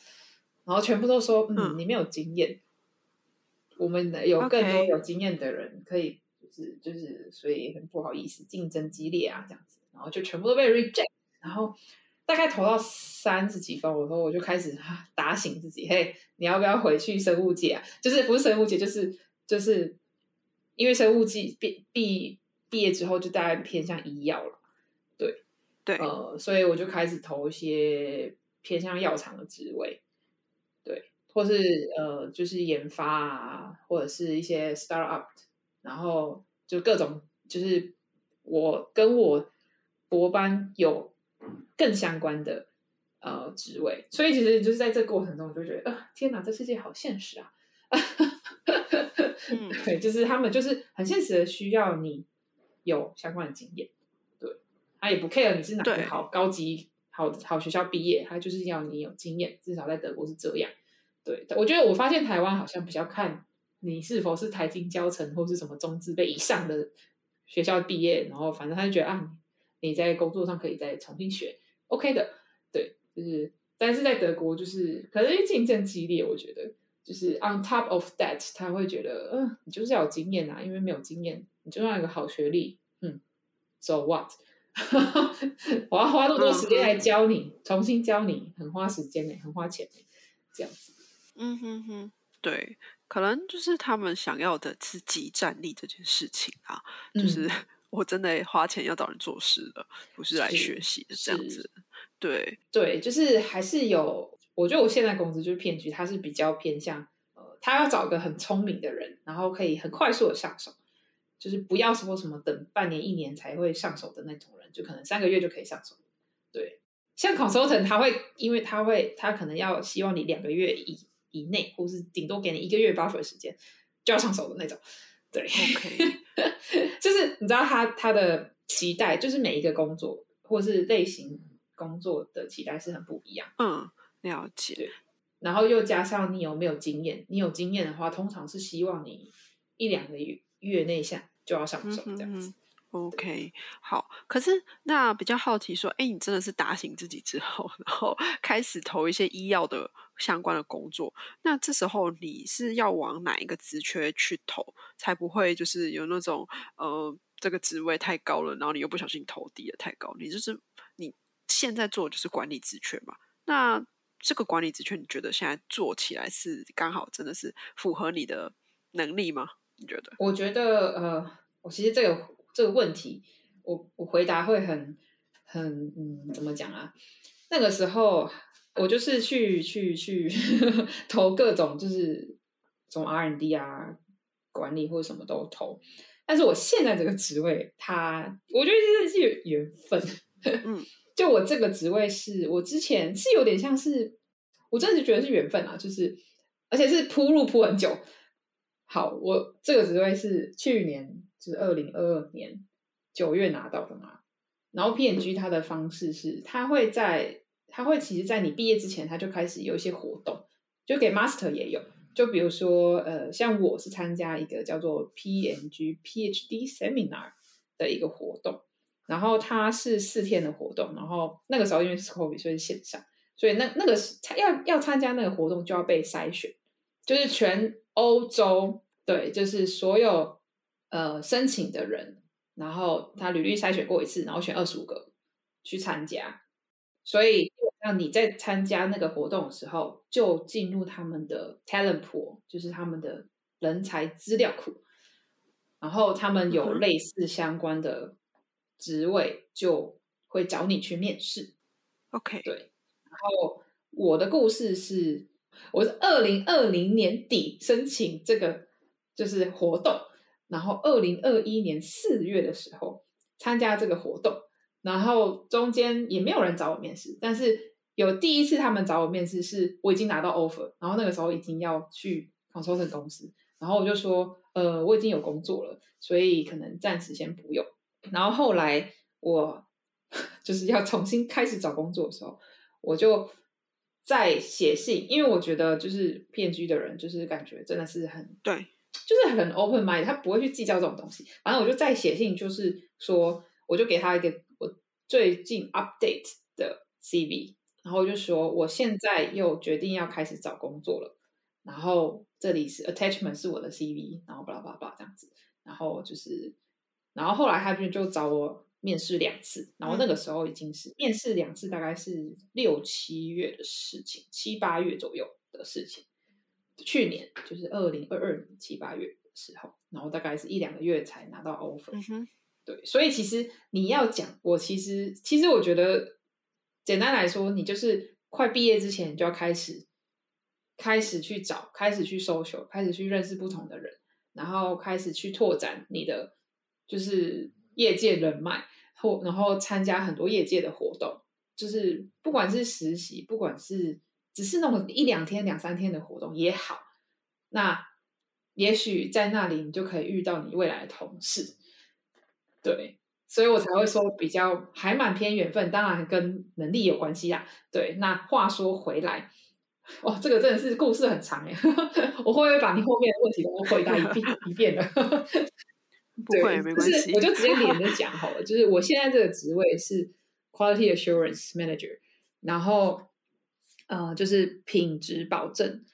B: 然后全部都说，嗯，你没有经验，我们有更多有经验的人可以，就是就是，所以很不好意思，竞争激烈啊，这样子，然后就全部都被 reject。然后大概投到三十几分，我说我就开始打醒自己，嘿，你要不要回去生物界啊？就是不是生物界，就是就是因为生物系毕毕毕业之后就大概偏向医药了，对
A: 对，
B: 呃，所以我就开始投一些偏向药厂的职位，对，或是呃就是研发啊，或者是一些 startup，然后就各种就是我跟我博班有。更相关的呃职位，所以其实就是在这过程中，我就觉得啊，天哪，这世界好现实啊！对，就是他们就是很现实的需要你有相关的经验，对，他也不 care 你是哪个好高级好好学校毕业，他就是要你有经验，至少在德国是这样。对，我觉得我发现台湾好像比较看你是否是台经教程或是什么中资辈以上的学校毕业，然后反正他就觉得啊。你在工作上可以再重新学，OK 的，对，就是，但是在德国就是可能竞争激烈，我觉得就是 on top of that，他会觉得，嗯，你就是要有经验啊，因为没有经验，你就算有个好学历，嗯，so what？我要花那么多时间来教你，重新教你，很花时间呢，很花钱呢，这样子。
A: 嗯哼哼，对，可能就是他们想要的是集战力这件事情啊，就是。我真的花钱要找人做事的，不是来学习的这样子。对
B: 对，就是还是有。我觉得我现在公司就是骗局，它是比较偏向呃，他要找个很聪明的人，然后可以很快速的上手，就是不要说什么等半年一年才会上手的那种人，就可能三个月就可以上手。对，像 consultant 他会，因为他会，他可能要希望你两个月以以内，或是顶多给你一个月 buffer 时间就要上手的那种。对
A: ，OK，
B: 就是你知道他他的期待，就是每一个工作或是类型工作的期待是很不一样。
A: 嗯，了解。
B: 然后又加上你有没有经验？你有经验的话，通常是希望你一两个月月内下就要上手这样子。
A: OK，好。可是那比较好奇说，哎，你真的是打醒自己之后，然后开始投一些医药的相关的工作。那这时候你是要往哪一个职缺去投，才不会就是有那种呃这个职位太高了，然后你又不小心投低了太高？你就是你现在做的就是管理职缺嘛？那这个管理职缺，你觉得现在做起来是刚好真的是符合你的能力吗？你觉得？
B: 我觉得呃，我其实这个。这个问题，我我回答会很很嗯，怎么讲啊？那个时候我就是去去去 投各种，就是从 R&D 啊、管理或者什么都投。但是我现在这个职位，它我觉得真的是缘分。
A: 嗯，
B: 就我这个职位是我之前是有点像是，我真的是觉得是缘分啊，就是而且是铺路铺很久。好，我这个职位是去年。是二零二二年九月拿到的嘛？然后 P N G 它的方式是，它会在，它会其实，在你毕业之前，它就开始有一些活动，就给 Master 也有，就比如说，呃，像我是参加一个叫做 P N G P H D Seminar 的一个活动，然后它是四天的活动，然后那个时候因为是 COVID，所以线上，所以那那个是要要参加那个活动就要被筛选，就是全欧洲对，就是所有。呃，申请的人，然后他履历筛选过一次，然后选二十五个去参加，所以那你在参加那个活动的时候，就进入他们的 talent pool，就是他们的人才资料库，然后他们有类似相关的职位，就会找你去面试。
A: OK，
B: 对。然后我的故事是，我是二零二零年底申请这个就是活动。然后，二零二一年四月的时候参加这个活动，然后中间也没有人找我面试，但是有第一次他们找我面试，是我已经拿到 offer，然后那个时候已经要去 consultant 公司，然后我就说，呃，我已经有工作了，所以可能暂时先不用。然后后来我 就是要重新开始找工作的时候，我就再写信，因为我觉得就是骗局的人，就是感觉真的是很
A: 对。
B: 就是很 open mind，他不会去计较这种东西。反正我就再写信，就是说，我就给他一个我最近 update 的 CV，然后就说我现在又决定要开始找工作了。然后这里是 attachment 是我的 CV，然后巴拉巴拉巴拉这样子。然后就是，然后后来他就就找我面试两次，然后那个时候已经是面试两次，大概是六七月的事情，七八月左右的事情。去年就是二零二二年七八月的时候，然后大概是一两个月才拿到 offer。对，所以其实你要讲，我其实其实我觉得，简单来说，你就是快毕业之前你就要开始开始去找，开始去 social，开始去认识不同的人，然后开始去拓展你的就是业界人脉，或然后参加很多业界的活动，就是不管是实习，不管是只是那种一两天、两三天的活动也好，那也许在那里你就可以遇到你未来的同事。对，所以我才会说比较还蛮偏缘分，当然跟能力有关系啦。对，那话说回来，哦，这个真的是故事很长哎，我会不会把你后面的问题都回答一遍一遍的？
A: 不会，没关系，
B: 我就直接连着讲好了。就是我现在这个职位是 Quality Assurance Manager，然后呃，就是品质保证，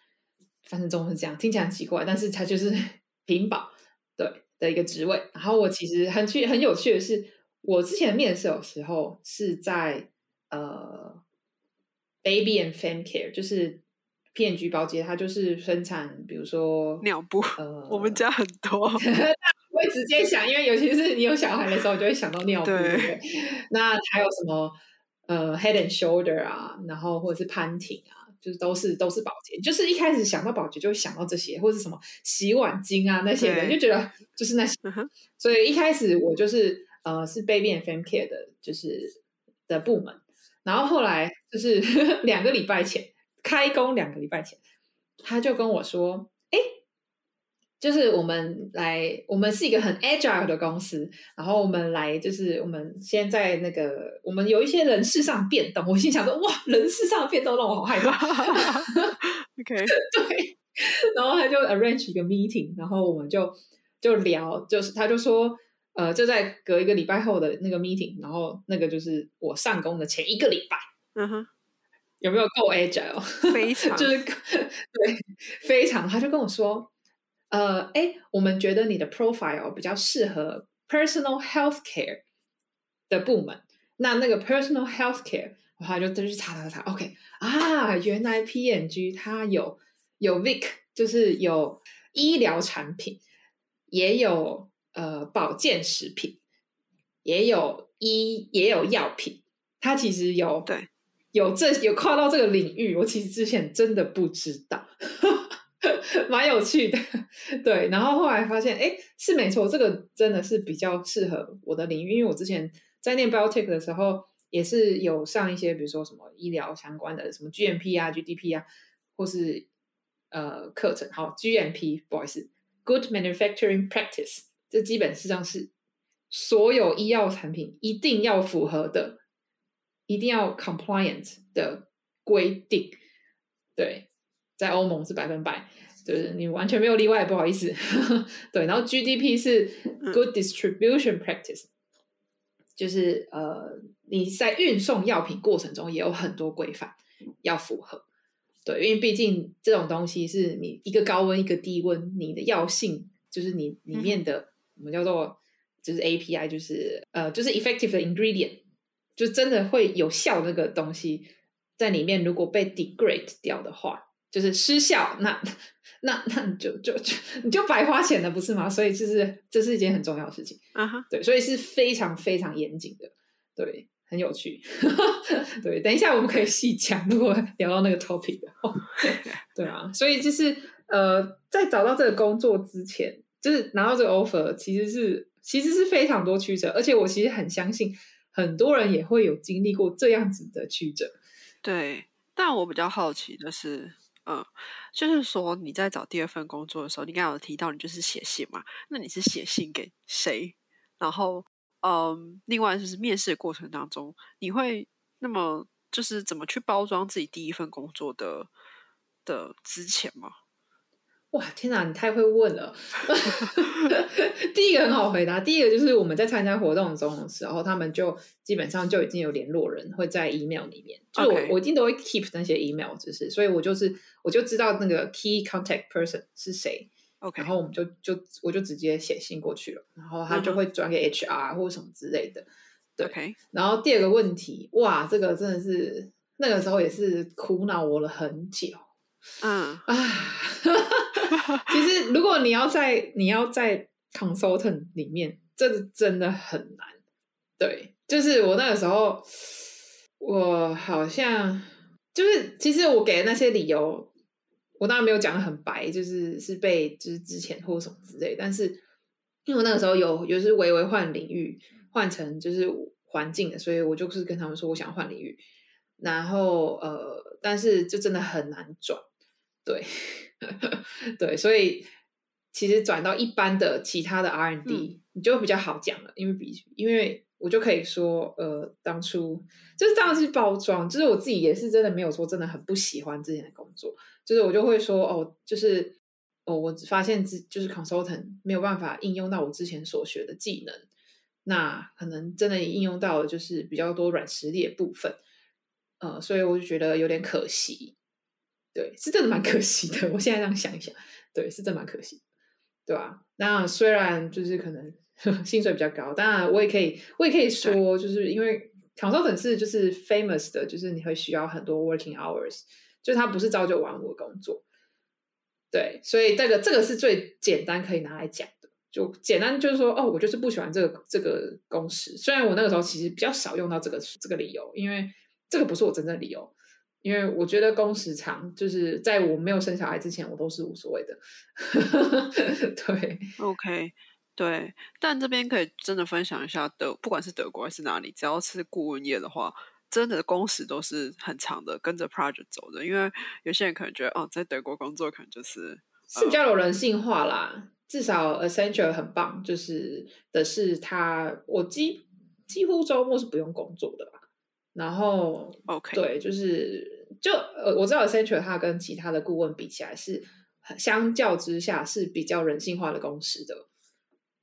B: 反正中文是这样，听起来很奇怪，但是它就是 品保对的一个职位。然后我其实很趣很有趣的是，我之前面试的时候是在呃 Baby and fan Care，就是骗局保洁，它就是生产，比如说
A: 尿布，
B: 呃，
A: 我们家很多。
B: 会直接想，因为尤其是你有小孩的时候，就会想到尿布，对？那还有什么呃，Head and Shoulder 啊，然后或者是 Panting 啊，就是都是都是保洁。就是一开始想到保洁，就会想到这些，或者是什么洗碗巾啊那些的，就觉得就是那些。所以一开始我就是呃是 Baby and Fam Care 的，就是的部门。然后后来就是 两个礼拜前开工，两个礼拜前他就跟我说。就是我们来，我们是一个很 agile 的公司，然后我们来，就是我们现在那个，我们有一些人事上变动，我心想说，哇，人事上的变动让我好害怕。
A: OK，
B: 对，然后他就 arrange 一个 meeting，然后我们就就聊，就是他就说，呃，就在隔一个礼拜后的那个 meeting，然后那个就是我上工的前一个礼拜，
A: 嗯哼，
B: 有没有够 agile？
A: 非常，
B: 就是对，非常，他就跟我说。呃，哎，我们觉得你的 profile 比较适合 personal health care 的部门。那那个 personal health care，的话就再去查查查。OK，啊，原来 PNG 它有有 Vic，就是有医疗产品，也有呃保健食品，也有医也有药品。它其实有
A: 对
B: 有这有跨到这个领域，我其实之前真的不知道。蛮有趣的，对。然后后来发现，哎，是没错，这个真的是比较适合我的领域，因为我之前在念 biotech 的时候，也是有上一些，比如说什么医疗相关的，什么 GMP 啊、GDP 啊，或是呃课程。好，GMP，不好意思，Good Manufacturing Practice，这基本事上是所有医药产品一定要符合的，一定要 compliant 的规定，对。在欧盟是百分百，就是你完全没有例外，不好意思。对，然后 GDP 是 Good Distribution Practice，就是呃你在运送药品过程中也有很多规范要符合。对，因为毕竟这种东西是你一个高温一个低温，你的药性就是你里面的我们叫做就是 API，就是呃就是 effective 的 ingredient，就真的会有效那个东西在里面，如果被 degrade 掉的话。就是失效，那那那你就就就你就白花钱了，不是吗？所以就是这是一件很重要的事情
A: 啊哈，
B: 对，所以是非常非常严谨的，对，很有趣，对，等一下我们可以细讲，如果聊到那个 topic 的话，对啊，所以就是呃，在找到这个工作之前，就是拿到这个 offer，其实是其实是非常多曲折，而且我其实很相信很多人也会有经历过这样子的曲折，
A: 对，但我比较好奇的是。嗯，就是说你在找第二份工作的时候，你刚刚有提到你就是写信嘛？那你是写信给谁？然后，嗯，另外就是面试的过程当中，你会那么就是怎么去包装自己第一份工作的的之前吗？
B: 哇，天哪，你太会问了！第一个很好回答，第一个就是我们在参加活动中的时候，他们就基本上就已经有联络人会在 email 里面，就我我一定都会 keep 那些 email 只是，所以我就是我就知道那个 key contact person 是谁
A: ，OK，
B: 然后我们就就我就直接写信过去了，然后他就会转给 HR 或什么之类的，对
A: OK，
B: 然后第二个问题，哇，这个真的是那个时候也是苦恼我了很久
A: 嗯。
B: 啊。其实如果你要在你要在 consultant 里面，这真的很难。对，就是我那个时候，我好像就是其实我给的那些理由，我当然没有讲的很白，就是是被就是之前或什么之类，但是因为我那个时候有有是微微换领域，换成就是环境的，所以我就是跟他们说我想换领域，然后呃，但是就真的很难转，对 对，所以其实转到一般的其他的 R&D，、你就比较好讲了，因为比因为我就可以说，呃，当初就是当然是包装，就是我自己也是真的没有说真的很不喜欢之前的工作，就是我就会说，哦，就是哦，我发现自就是 consultant 没有办法应用到我之前所学的技能，那可能真的应用到的就是比较多软实力的部分，呃，所以我就觉得有点可惜，对，是真的蛮可惜的。我现在这样想一想，对，是真的蛮可惜，对吧、那虽然就是可能 薪水比较高，当然我也可以，我也可以说，就是因为 consultant 是就是 famous 的，就是你会需要很多 working hours，就是它不是朝九晚五的工作，对，所以这个这个是最简单可以拿来讲的。就简单就是说，哦，我就是不喜欢这个这个公式。虽然我那个时候其实比较少用到这个这个理由，因为这个不是我真正的理由。因为我觉得工时长，就是在我没有生小孩之前，我都是无所谓的。对
A: ，OK，对，但这边可以真的分享一下德，不管是德国还是哪里，只要是顾问业的话，真的工时都是很长的，跟着 project 走的。因为有些人可能觉得，哦，在德国工作可能就是
B: 是比较有人性化啦。至少 Accenture 很棒，就是的是他，我几几乎周末是不用工作的啦。然后
A: OK，
B: 对，就是就呃，我知道 Accenture 它跟其他的顾问比起来是相较之下是比较人性化的公司的。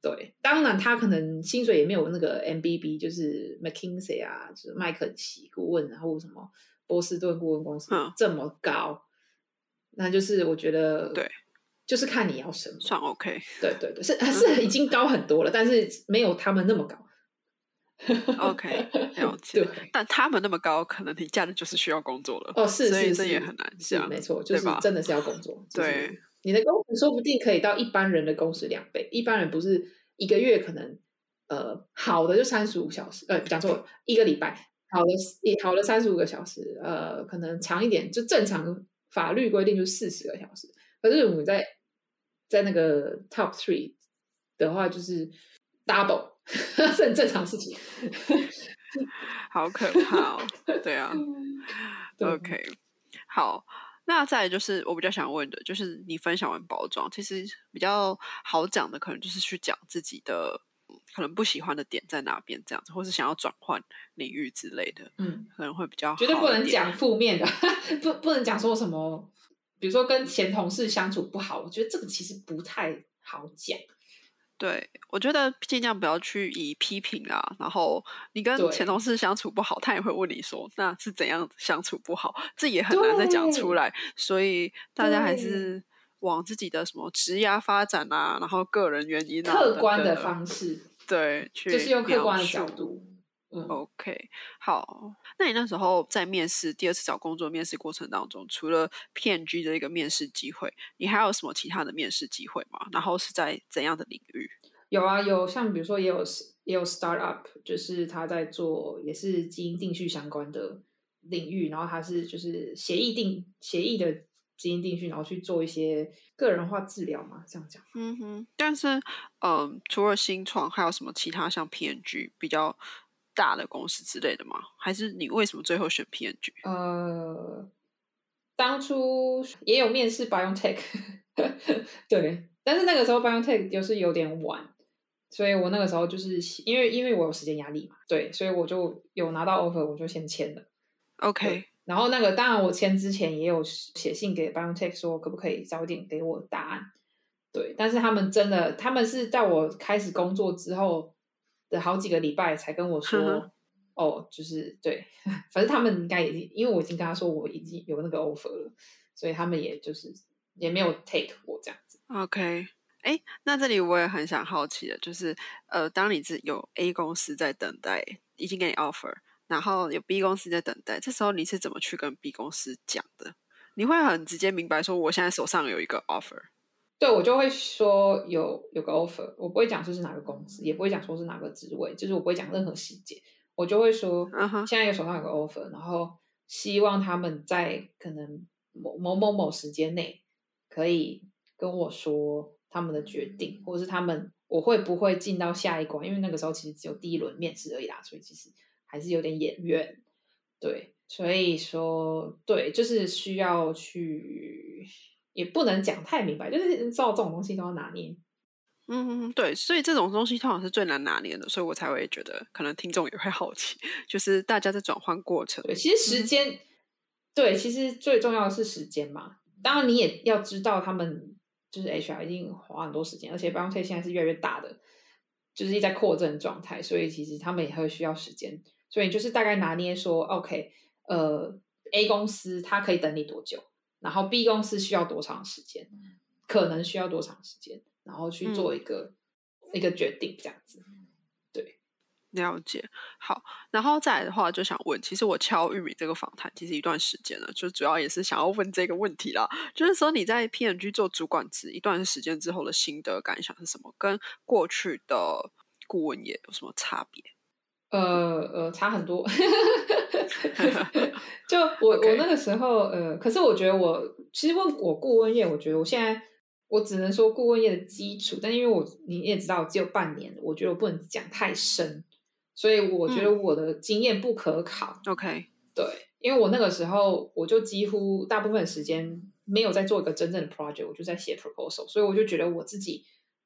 B: 对，当然他可能薪水也没有那个 MBB，就是 McKinsey 啊，就是麦肯锡顾问，然后什么波士顿顾问公司、
A: 嗯
B: 这么高。那就是我觉得
A: 对，
B: 就是看你要什么。
A: 算 OK。
B: 对对对，是是已经高很多了，但是没有他们那么高。
A: OK，了解
B: 对。
A: 但他们那么高，可能你假日就是需要工作了。
B: 哦，是
A: 所以这也很难
B: 是
A: 讲
B: 没错，就是真的是要工作。就是
A: 对，
B: 你的工时说不定可以到一般人的工时两倍。一般人不是一个月可能呃好的就三十五小时，呃讲错了，一个礼拜好的一好了三十五个小时，呃可能长一点，就正常法律规定就四十个小时。可是我们在在那个 top three 的话，就是 double 是很正常的事情。
A: 好可怕哦。对啊。
B: 对
A: OK，好，那再来就是我比较想问的，就是你分享完包装，其实比较好讲的，可能就是去讲自己的嗯可能不喜欢的点在哪边，这样子，或是想要转换领域之类的，
B: 嗯。
A: 可能会比较
B: 绝对不能讲负面的，不不能讲说什么，比如说跟前同事相处不好，我觉得这个其实不太好讲。
A: 对，我觉得尽量不要去以批评啊，然后你跟前同事相处不好，他也会问你说那是怎样相处不好，这也很难再讲出来，所以大家还是往自己的什么职业发展啊，然后个人原因啊，
B: 客观的方式，
A: 对，去
B: 就是用客观的角度。嗯
A: ，OK，好，那你那时候在面试第二次找工作面试过程当中，除了 PNG 的一个面试机会，你还有什么其他的面试机会吗？然后是在怎样的领域？
B: 有啊，有像比如说也有也有 startup，就是他在做也是基因定序相关的领域，然后他是就是协议定协议的基因定序，然后去做一些个人化治疗嘛，这样讲。
A: 嗯哼，但是嗯，除了新创，还有什么其他像 PNG 比较大的公司之类的吗？还是你为什么最后选 PNG？
B: 呃，当初也有面试 BioNTech，对，但是那个时候 BioNTech 就是有点晚，所以我那个时候就是因为因为我有时间压力嘛，对，所以我就有拿到 offer，我就先签了。
A: OK，
B: 然后那个当然我签之前也有写信给 BioNTech 说可不可以早一点给我答案，对，但是他们真的他们是在我开始工作之后的好几个礼拜才跟我说。哦，就是对，反正他们应该已经，因为我已经跟他说我已经有那个 offer 了，所以他们也就是也没有 take 我这样子。
A: OK，哎，那这里我也很想好奇的，就是呃，当你是有 A 公司在等待已经给你 offer，然后有 B 公司在等待，这时候你是怎么去跟 B 公司讲的？你会很直接明白说，我现在手上有一个 offer。
B: 对，我就会说有有个 offer，我不会讲说是哪个公司，也不会讲说是哪个职位，就是我不会讲任何细节，我就会说现在有手上有个 offer，然后希望他们在可能某某某某时间内可以跟我说他们的决定，或者是他们我会不会进到下一关，因为那个时候其实只有第一轮面试而已啦，所以其实还是有点眼远。对，所以说对，就是需要去。也不能讲太明白，就是照这种东西都要拿捏。
A: 嗯，对，所以这种东西通常是最难拿捏的，所以我才会觉得可能听众也会好奇，就是大家在转换过程。
B: 对，其实时间，对，其实最重要的是时间嘛。当然，你也要知道他们就是 HR 一定花很多时间，而且 b n k 现在是越来越大的，就是一在扩增状态，所以其实他们也会需要时间。所以就是大概拿捏说，OK，呃，A 公司它可以等你多久？然后 B 公司需要多长时间？可能需要多长时间？然后去做一个一个决定，这样子。对，
A: 了解。好，然后再来的话，就想问，其实我敲玉米这个访谈其实一段时间了，就主要也是想要问这个问题啦。就是说你在 P&G 做主管职一段时间之后的心得感想是什么？跟过去的顾问业有什么差别？
B: 呃呃，差很多。就我我那个时候，呃，可是我觉得我其实问我顾问业，我觉得我现在我只能说顾问业的基础，但因为我你也知道只有半年，我觉得我不能讲太深，所以我觉得我的经验不可考。
A: OK，
B: 对，因为我那个时候我就几乎大部分时间没有在做一个真正的 project，我就在写 proposal，所以我就觉得我自己。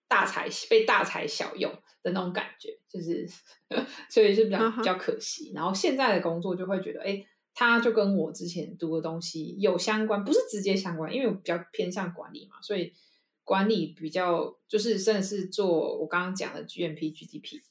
B: 大材被大材小用的那种感觉，就是 所以是比较比较可惜。然后现在的工作就会觉得，哎，它就跟我之前读的东西有相关，不是直接相关，因为我比较偏向管理嘛，所以管理比较就是甚至是做我刚刚讲的 GMP、GDP，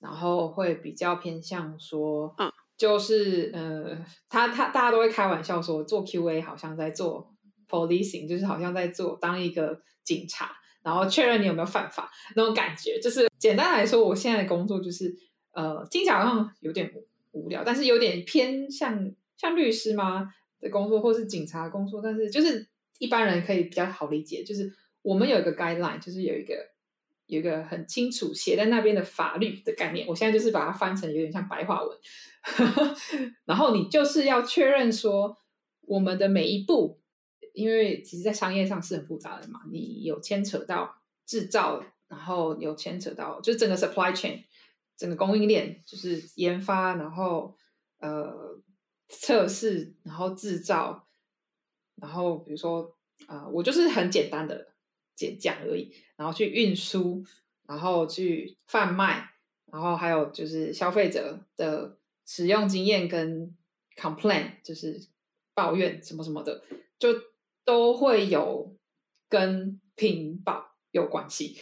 B: 然后会比较偏向说，嗯，就是呃，他他大家都会开玩笑说，做 QA 好像在做 policing，就是好像在做当一个警察。然后确认你有没有犯法那种感觉，就是简单来说，我现在的工作就是，呃，听起来好像有点无聊，但是有点偏向像律师吗的工作，或是警察工作，但是就是一般人可以比较好理解，就是我们有一个 guideline，就是有一个有一个很清楚写在那边的法律的概念，我现在就是把它翻成有点像白话文，然后你就是要确认说我们的每一步。因为其实，在商业上是很复杂的嘛，你有牵扯到制造，然后有牵扯到就整个 supply chain，整个供应链，就是研发，然后呃测试，然后制造，然后比如说啊，我就是很简单的简讲而已，然后去运输，然后去贩卖，然后还有就是消费者的使用经验跟 complain，就是抱怨什么什么的，就。都会有跟屏保有关系，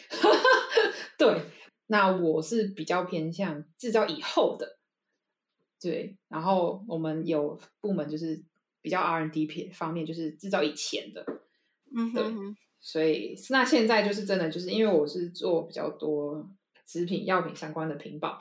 B: 对。那我是比较偏向制造以后的，对。然后我们有部门就是比较 R N D 片方面，就是制造以前的，嗯，对。所以那现在就是真的，就是因为我是做比较多食品药品相关的屏保，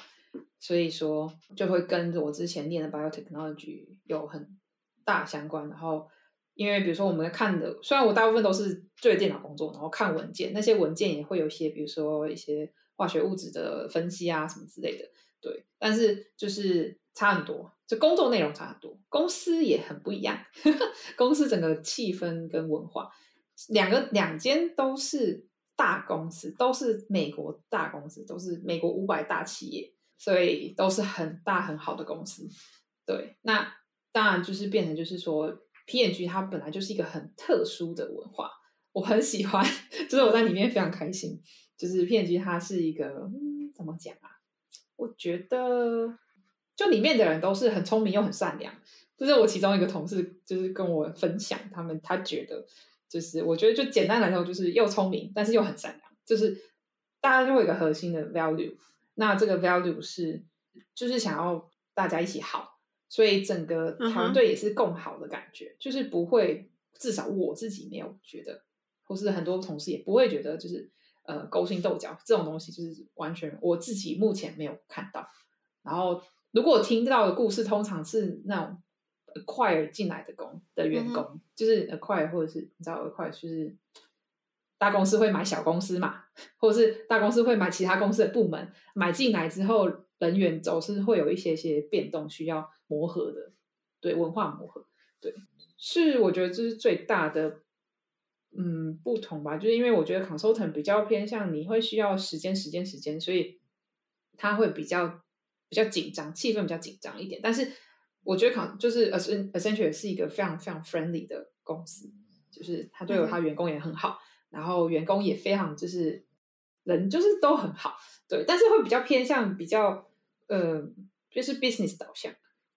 B: 所以说就会跟我之前念的 biotechnology 有很大相关，然后。因为比如说我们看的，虽然我大部分都是对着电脑工作，然后看文件，那些文件也会有一些，比如说一些化学物质的分析啊什么之类的，对。但是就是差很多，就工作内容差很多，公司也很不一样，公司整个气氛跟文化，两个两间都是大公司，都是美国大公司，都是美国五百大企业，所以都是很大很好的公司，对。那当然就是变成就是说。P&G 它本来就是一个很特殊的文化，我很喜欢，就是我在里面非常开心。就是 P&G 它是一个嗯怎么讲啊？我觉得就里面的人都是很聪明又很善良。就是我其中一个同事就是跟我分享，他们他觉得就是我觉得就简单来说就是又聪明，但是又很善良。就是大家就会有一个核心的 value，那这个 value 是就是想要大家一起好。所以整个团队也是更好的感觉，就是不会，至少我自己没有觉得，或是很多同事也不会觉得，就是呃勾心斗角这种东西，就是完全我自己目前没有看到。然后如果听到的故事通常是那种 acquire 进来的工的员工，就是 acquire 或者是你知道 acquire 就是大公司会买小公司嘛，或者是大公司会买其他公司的部门买进来之后，人员总是会有一些些变动，需要磨合的，对文化磨合，对，是我觉得这是最大的。嗯，不同吧，就是因为我觉得 consultant 比较偏向你会需要时间、时间、时间，所以他会比较比较紧张，气氛比较紧张一点。但是我觉得 con 就是 Accenture 是一个非常非常 friendly 的公司，就是他对他员工也很好，然后员工也非常就是人就是都很好，对，但是会比较偏向比较呃，就是 business 导向。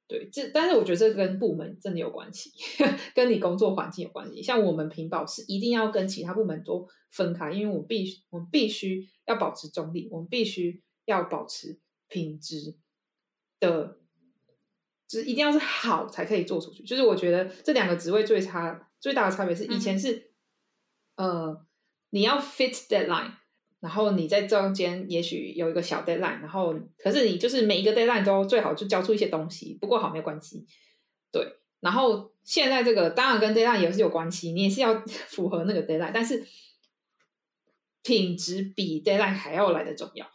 B: 对，这但是我觉得这跟部门真的有关系，跟你工作环境有关系。像我们屏保是一定要跟其他部门都分开，因为我必须我们必须要保持中立，我们必须要保持品质的，就是一定要是好才可以做出去。就是我觉得这两个职位最差最大的差别是，以前是呃你要 fit deadline。然后你在中间也许有一个小 deadline，然后可是你就是每一个 deadline 都最好就交出一些东西，不过好没关系，对。然后现在这个当然跟 deadline 也是有关系，你也是要 符合那个 deadline，但是品质比 deadline 还要来的重要，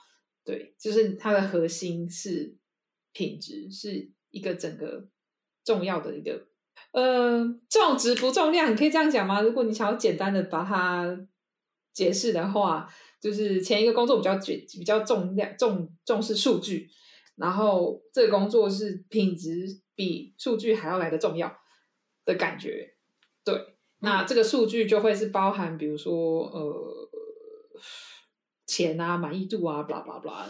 B: 对，就是它的核心是品质，是一个整个重要的一个呃重质不重量，你可以这样讲吗？如果你想要简单的把它解释的话。就是前一个工作比较重比较重量重重视数据，然后这个工作是品质比数据还要来的重要的感觉。对，那这个数据就会是包含，比如说呃钱啊、满意度啊、blah blah blah，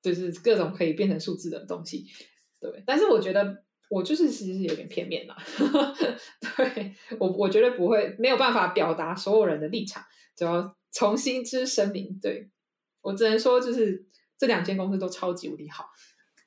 B: 就是各种可以变成数字的东西。对，但是我觉得我就是其实是有点片面啦。对我我觉得不会没有办法表达所有人的立场，主要。重新之声明，对我只能说，就是这两间公司都超级无敌好。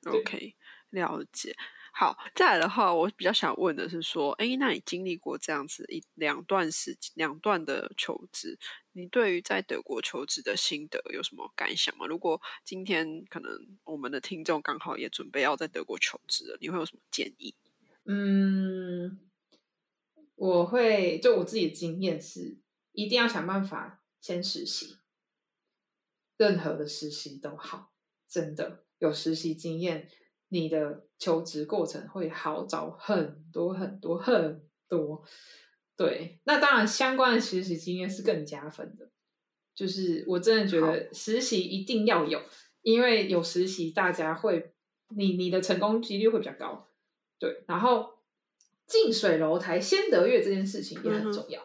A: OK，了解。好，再来的话，我比较想问的是说，哎，那你经历过这样子一两段时两段的求职，你对于在德国求职的心得有什么感想吗？如果今天可能我们的听众刚好也准备要在德国求职了，你会有什么建议？
B: 嗯，我会就我自己的经验是，一定要想办法。先实习，任何的实习都好，真的有实习经验，你的求职过程会好找很多很多很多。对，那当然相关的实习经验是更加分的。就是我真的觉得实习一定要有，因为有实习，大家会你你的成功几率会比较高。对，然后近水楼台先得月这件事情也很重要。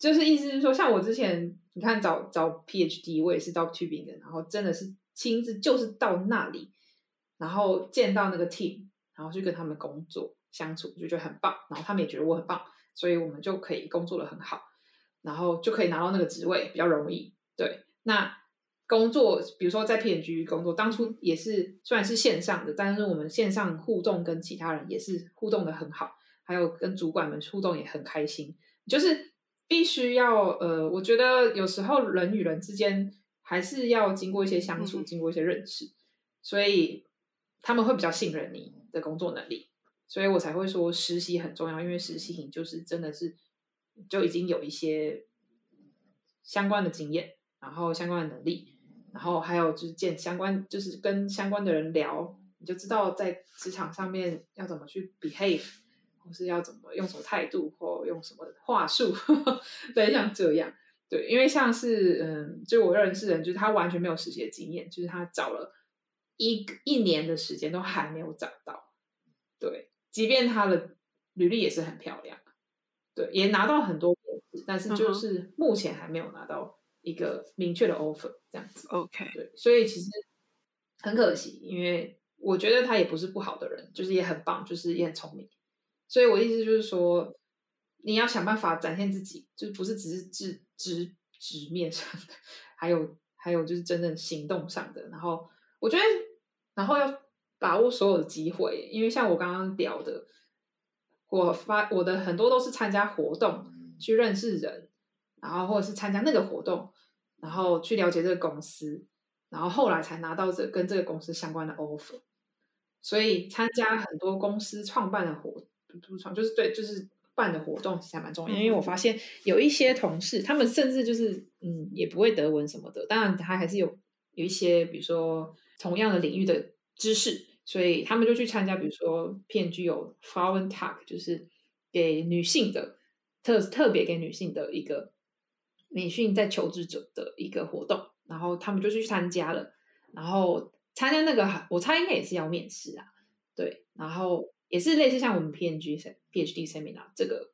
B: 就是意思是说，像我之前，你看找找 PhD，我也是到 Tubing 的，然后真的是亲自就是到那里，然后见到那个 team，然后去跟他们工作相处，就觉得很棒，然后他们也觉得我很棒，所以我们就可以工作的很好，然后就可以拿到那个职位比较容易。对，那工作比如说在 PhD 工作，当初也是虽然是线上的，但是我们线上互动跟其他人也是互动的很好，还有跟主管们互动也很开心，就是。必须要呃，我觉得有时候人与人之间还是要经过一些相处，经过一些认识，所以他们会比较信任你的工作能力，所以我才会说实习很重要，因为实习你就是真的是就已经有一些相关的经验，然后相关的能力，然后还有就是见相关，就是跟相关的人聊，你就知道在职场上面要怎么去 behave。或是要怎么用什么态度，或用什么话术，对，像这样，对，因为像是，嗯，就我认识人，就是他完全没有实习的经验，就是他找了一一年的时间都还没有找到，对，即便他的履历也是很漂亮，对，也拿到很多但是就是目前还没有拿到一个明确的 offer，这样子
A: ，OK，
B: 对，所以其实很可惜，因为我觉得他也不是不好的人，就是也很棒，就是也很聪明。所以，我意思就是说，你要想办法展现自己，就不是只是纸纸纸面上的，还有还有就是真正行动上的。然后，我觉得，然后要把握所有的机会，因为像我刚刚聊的，我发我的很多都是参加活动去认识人，然后或者是参加那个活动，然后去了解这个公司，然后后来才拿到这跟这个公司相关的 offer。所以参加很多公司创办的活，不创就是对，就是办的活动其实还蛮重要。因为我发现有一些同事，他们甚至就是嗯，也不会德文什么的，当然他还是有有一些，比如说同样的领域的知识，所以他们就去参加，比如说 PNG 有 Frauen Talk，就是给女性的特特别给女性的一个女性在求职者的一个活动，然后他们就去参加了，然后。参加那个，我猜应该也是要面试啊，对，然后也是类似像我们 PNG PhD Seminar 这个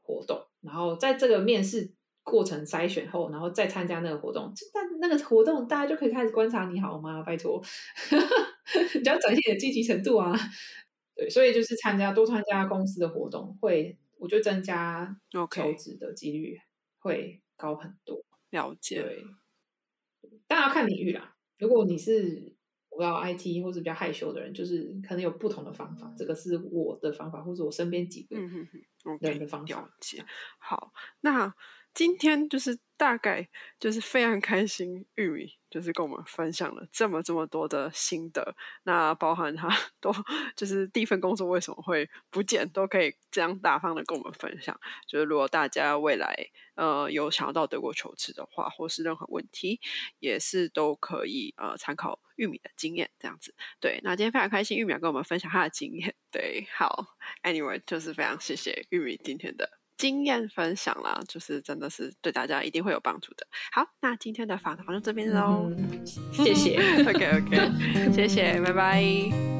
B: 活动，然后在这个面试过程筛选后，然后再参加那个活动，但那个活动大家就可以开始观察你好吗？拜托，你要展现你的积极程度啊，对，所以就是参加多参加公司的活动，会我觉得增加求职的几率会高很多。
A: 了解，
B: 对，当然要看领域啦，如果你是。我要 IT 或者比较害羞的人，就是可能有不同的方法。这个是我的方法，或者我身边几个人的方法。
A: 好，那今天就是大概就是非常开心，玉米就是跟我们分享了这么这么多的心得。那包含他 都就是第一份工作为什么会不见，都可以这样大方的跟我们分享。就是如果大家未来呃有想要到德国求职的话，或是任何问题，也是都可以呃参考。玉米的经验这样子，对，那今天非常开心，玉米跟我们分享他的经验，对，好，Anyway，就是非常谢谢玉米今天的经验分享啦，就是真的是对大家一定会有帮助的。好，那今天的访谈就这边喽，
B: 谢谢，
A: OK OK，谢谢，拜拜。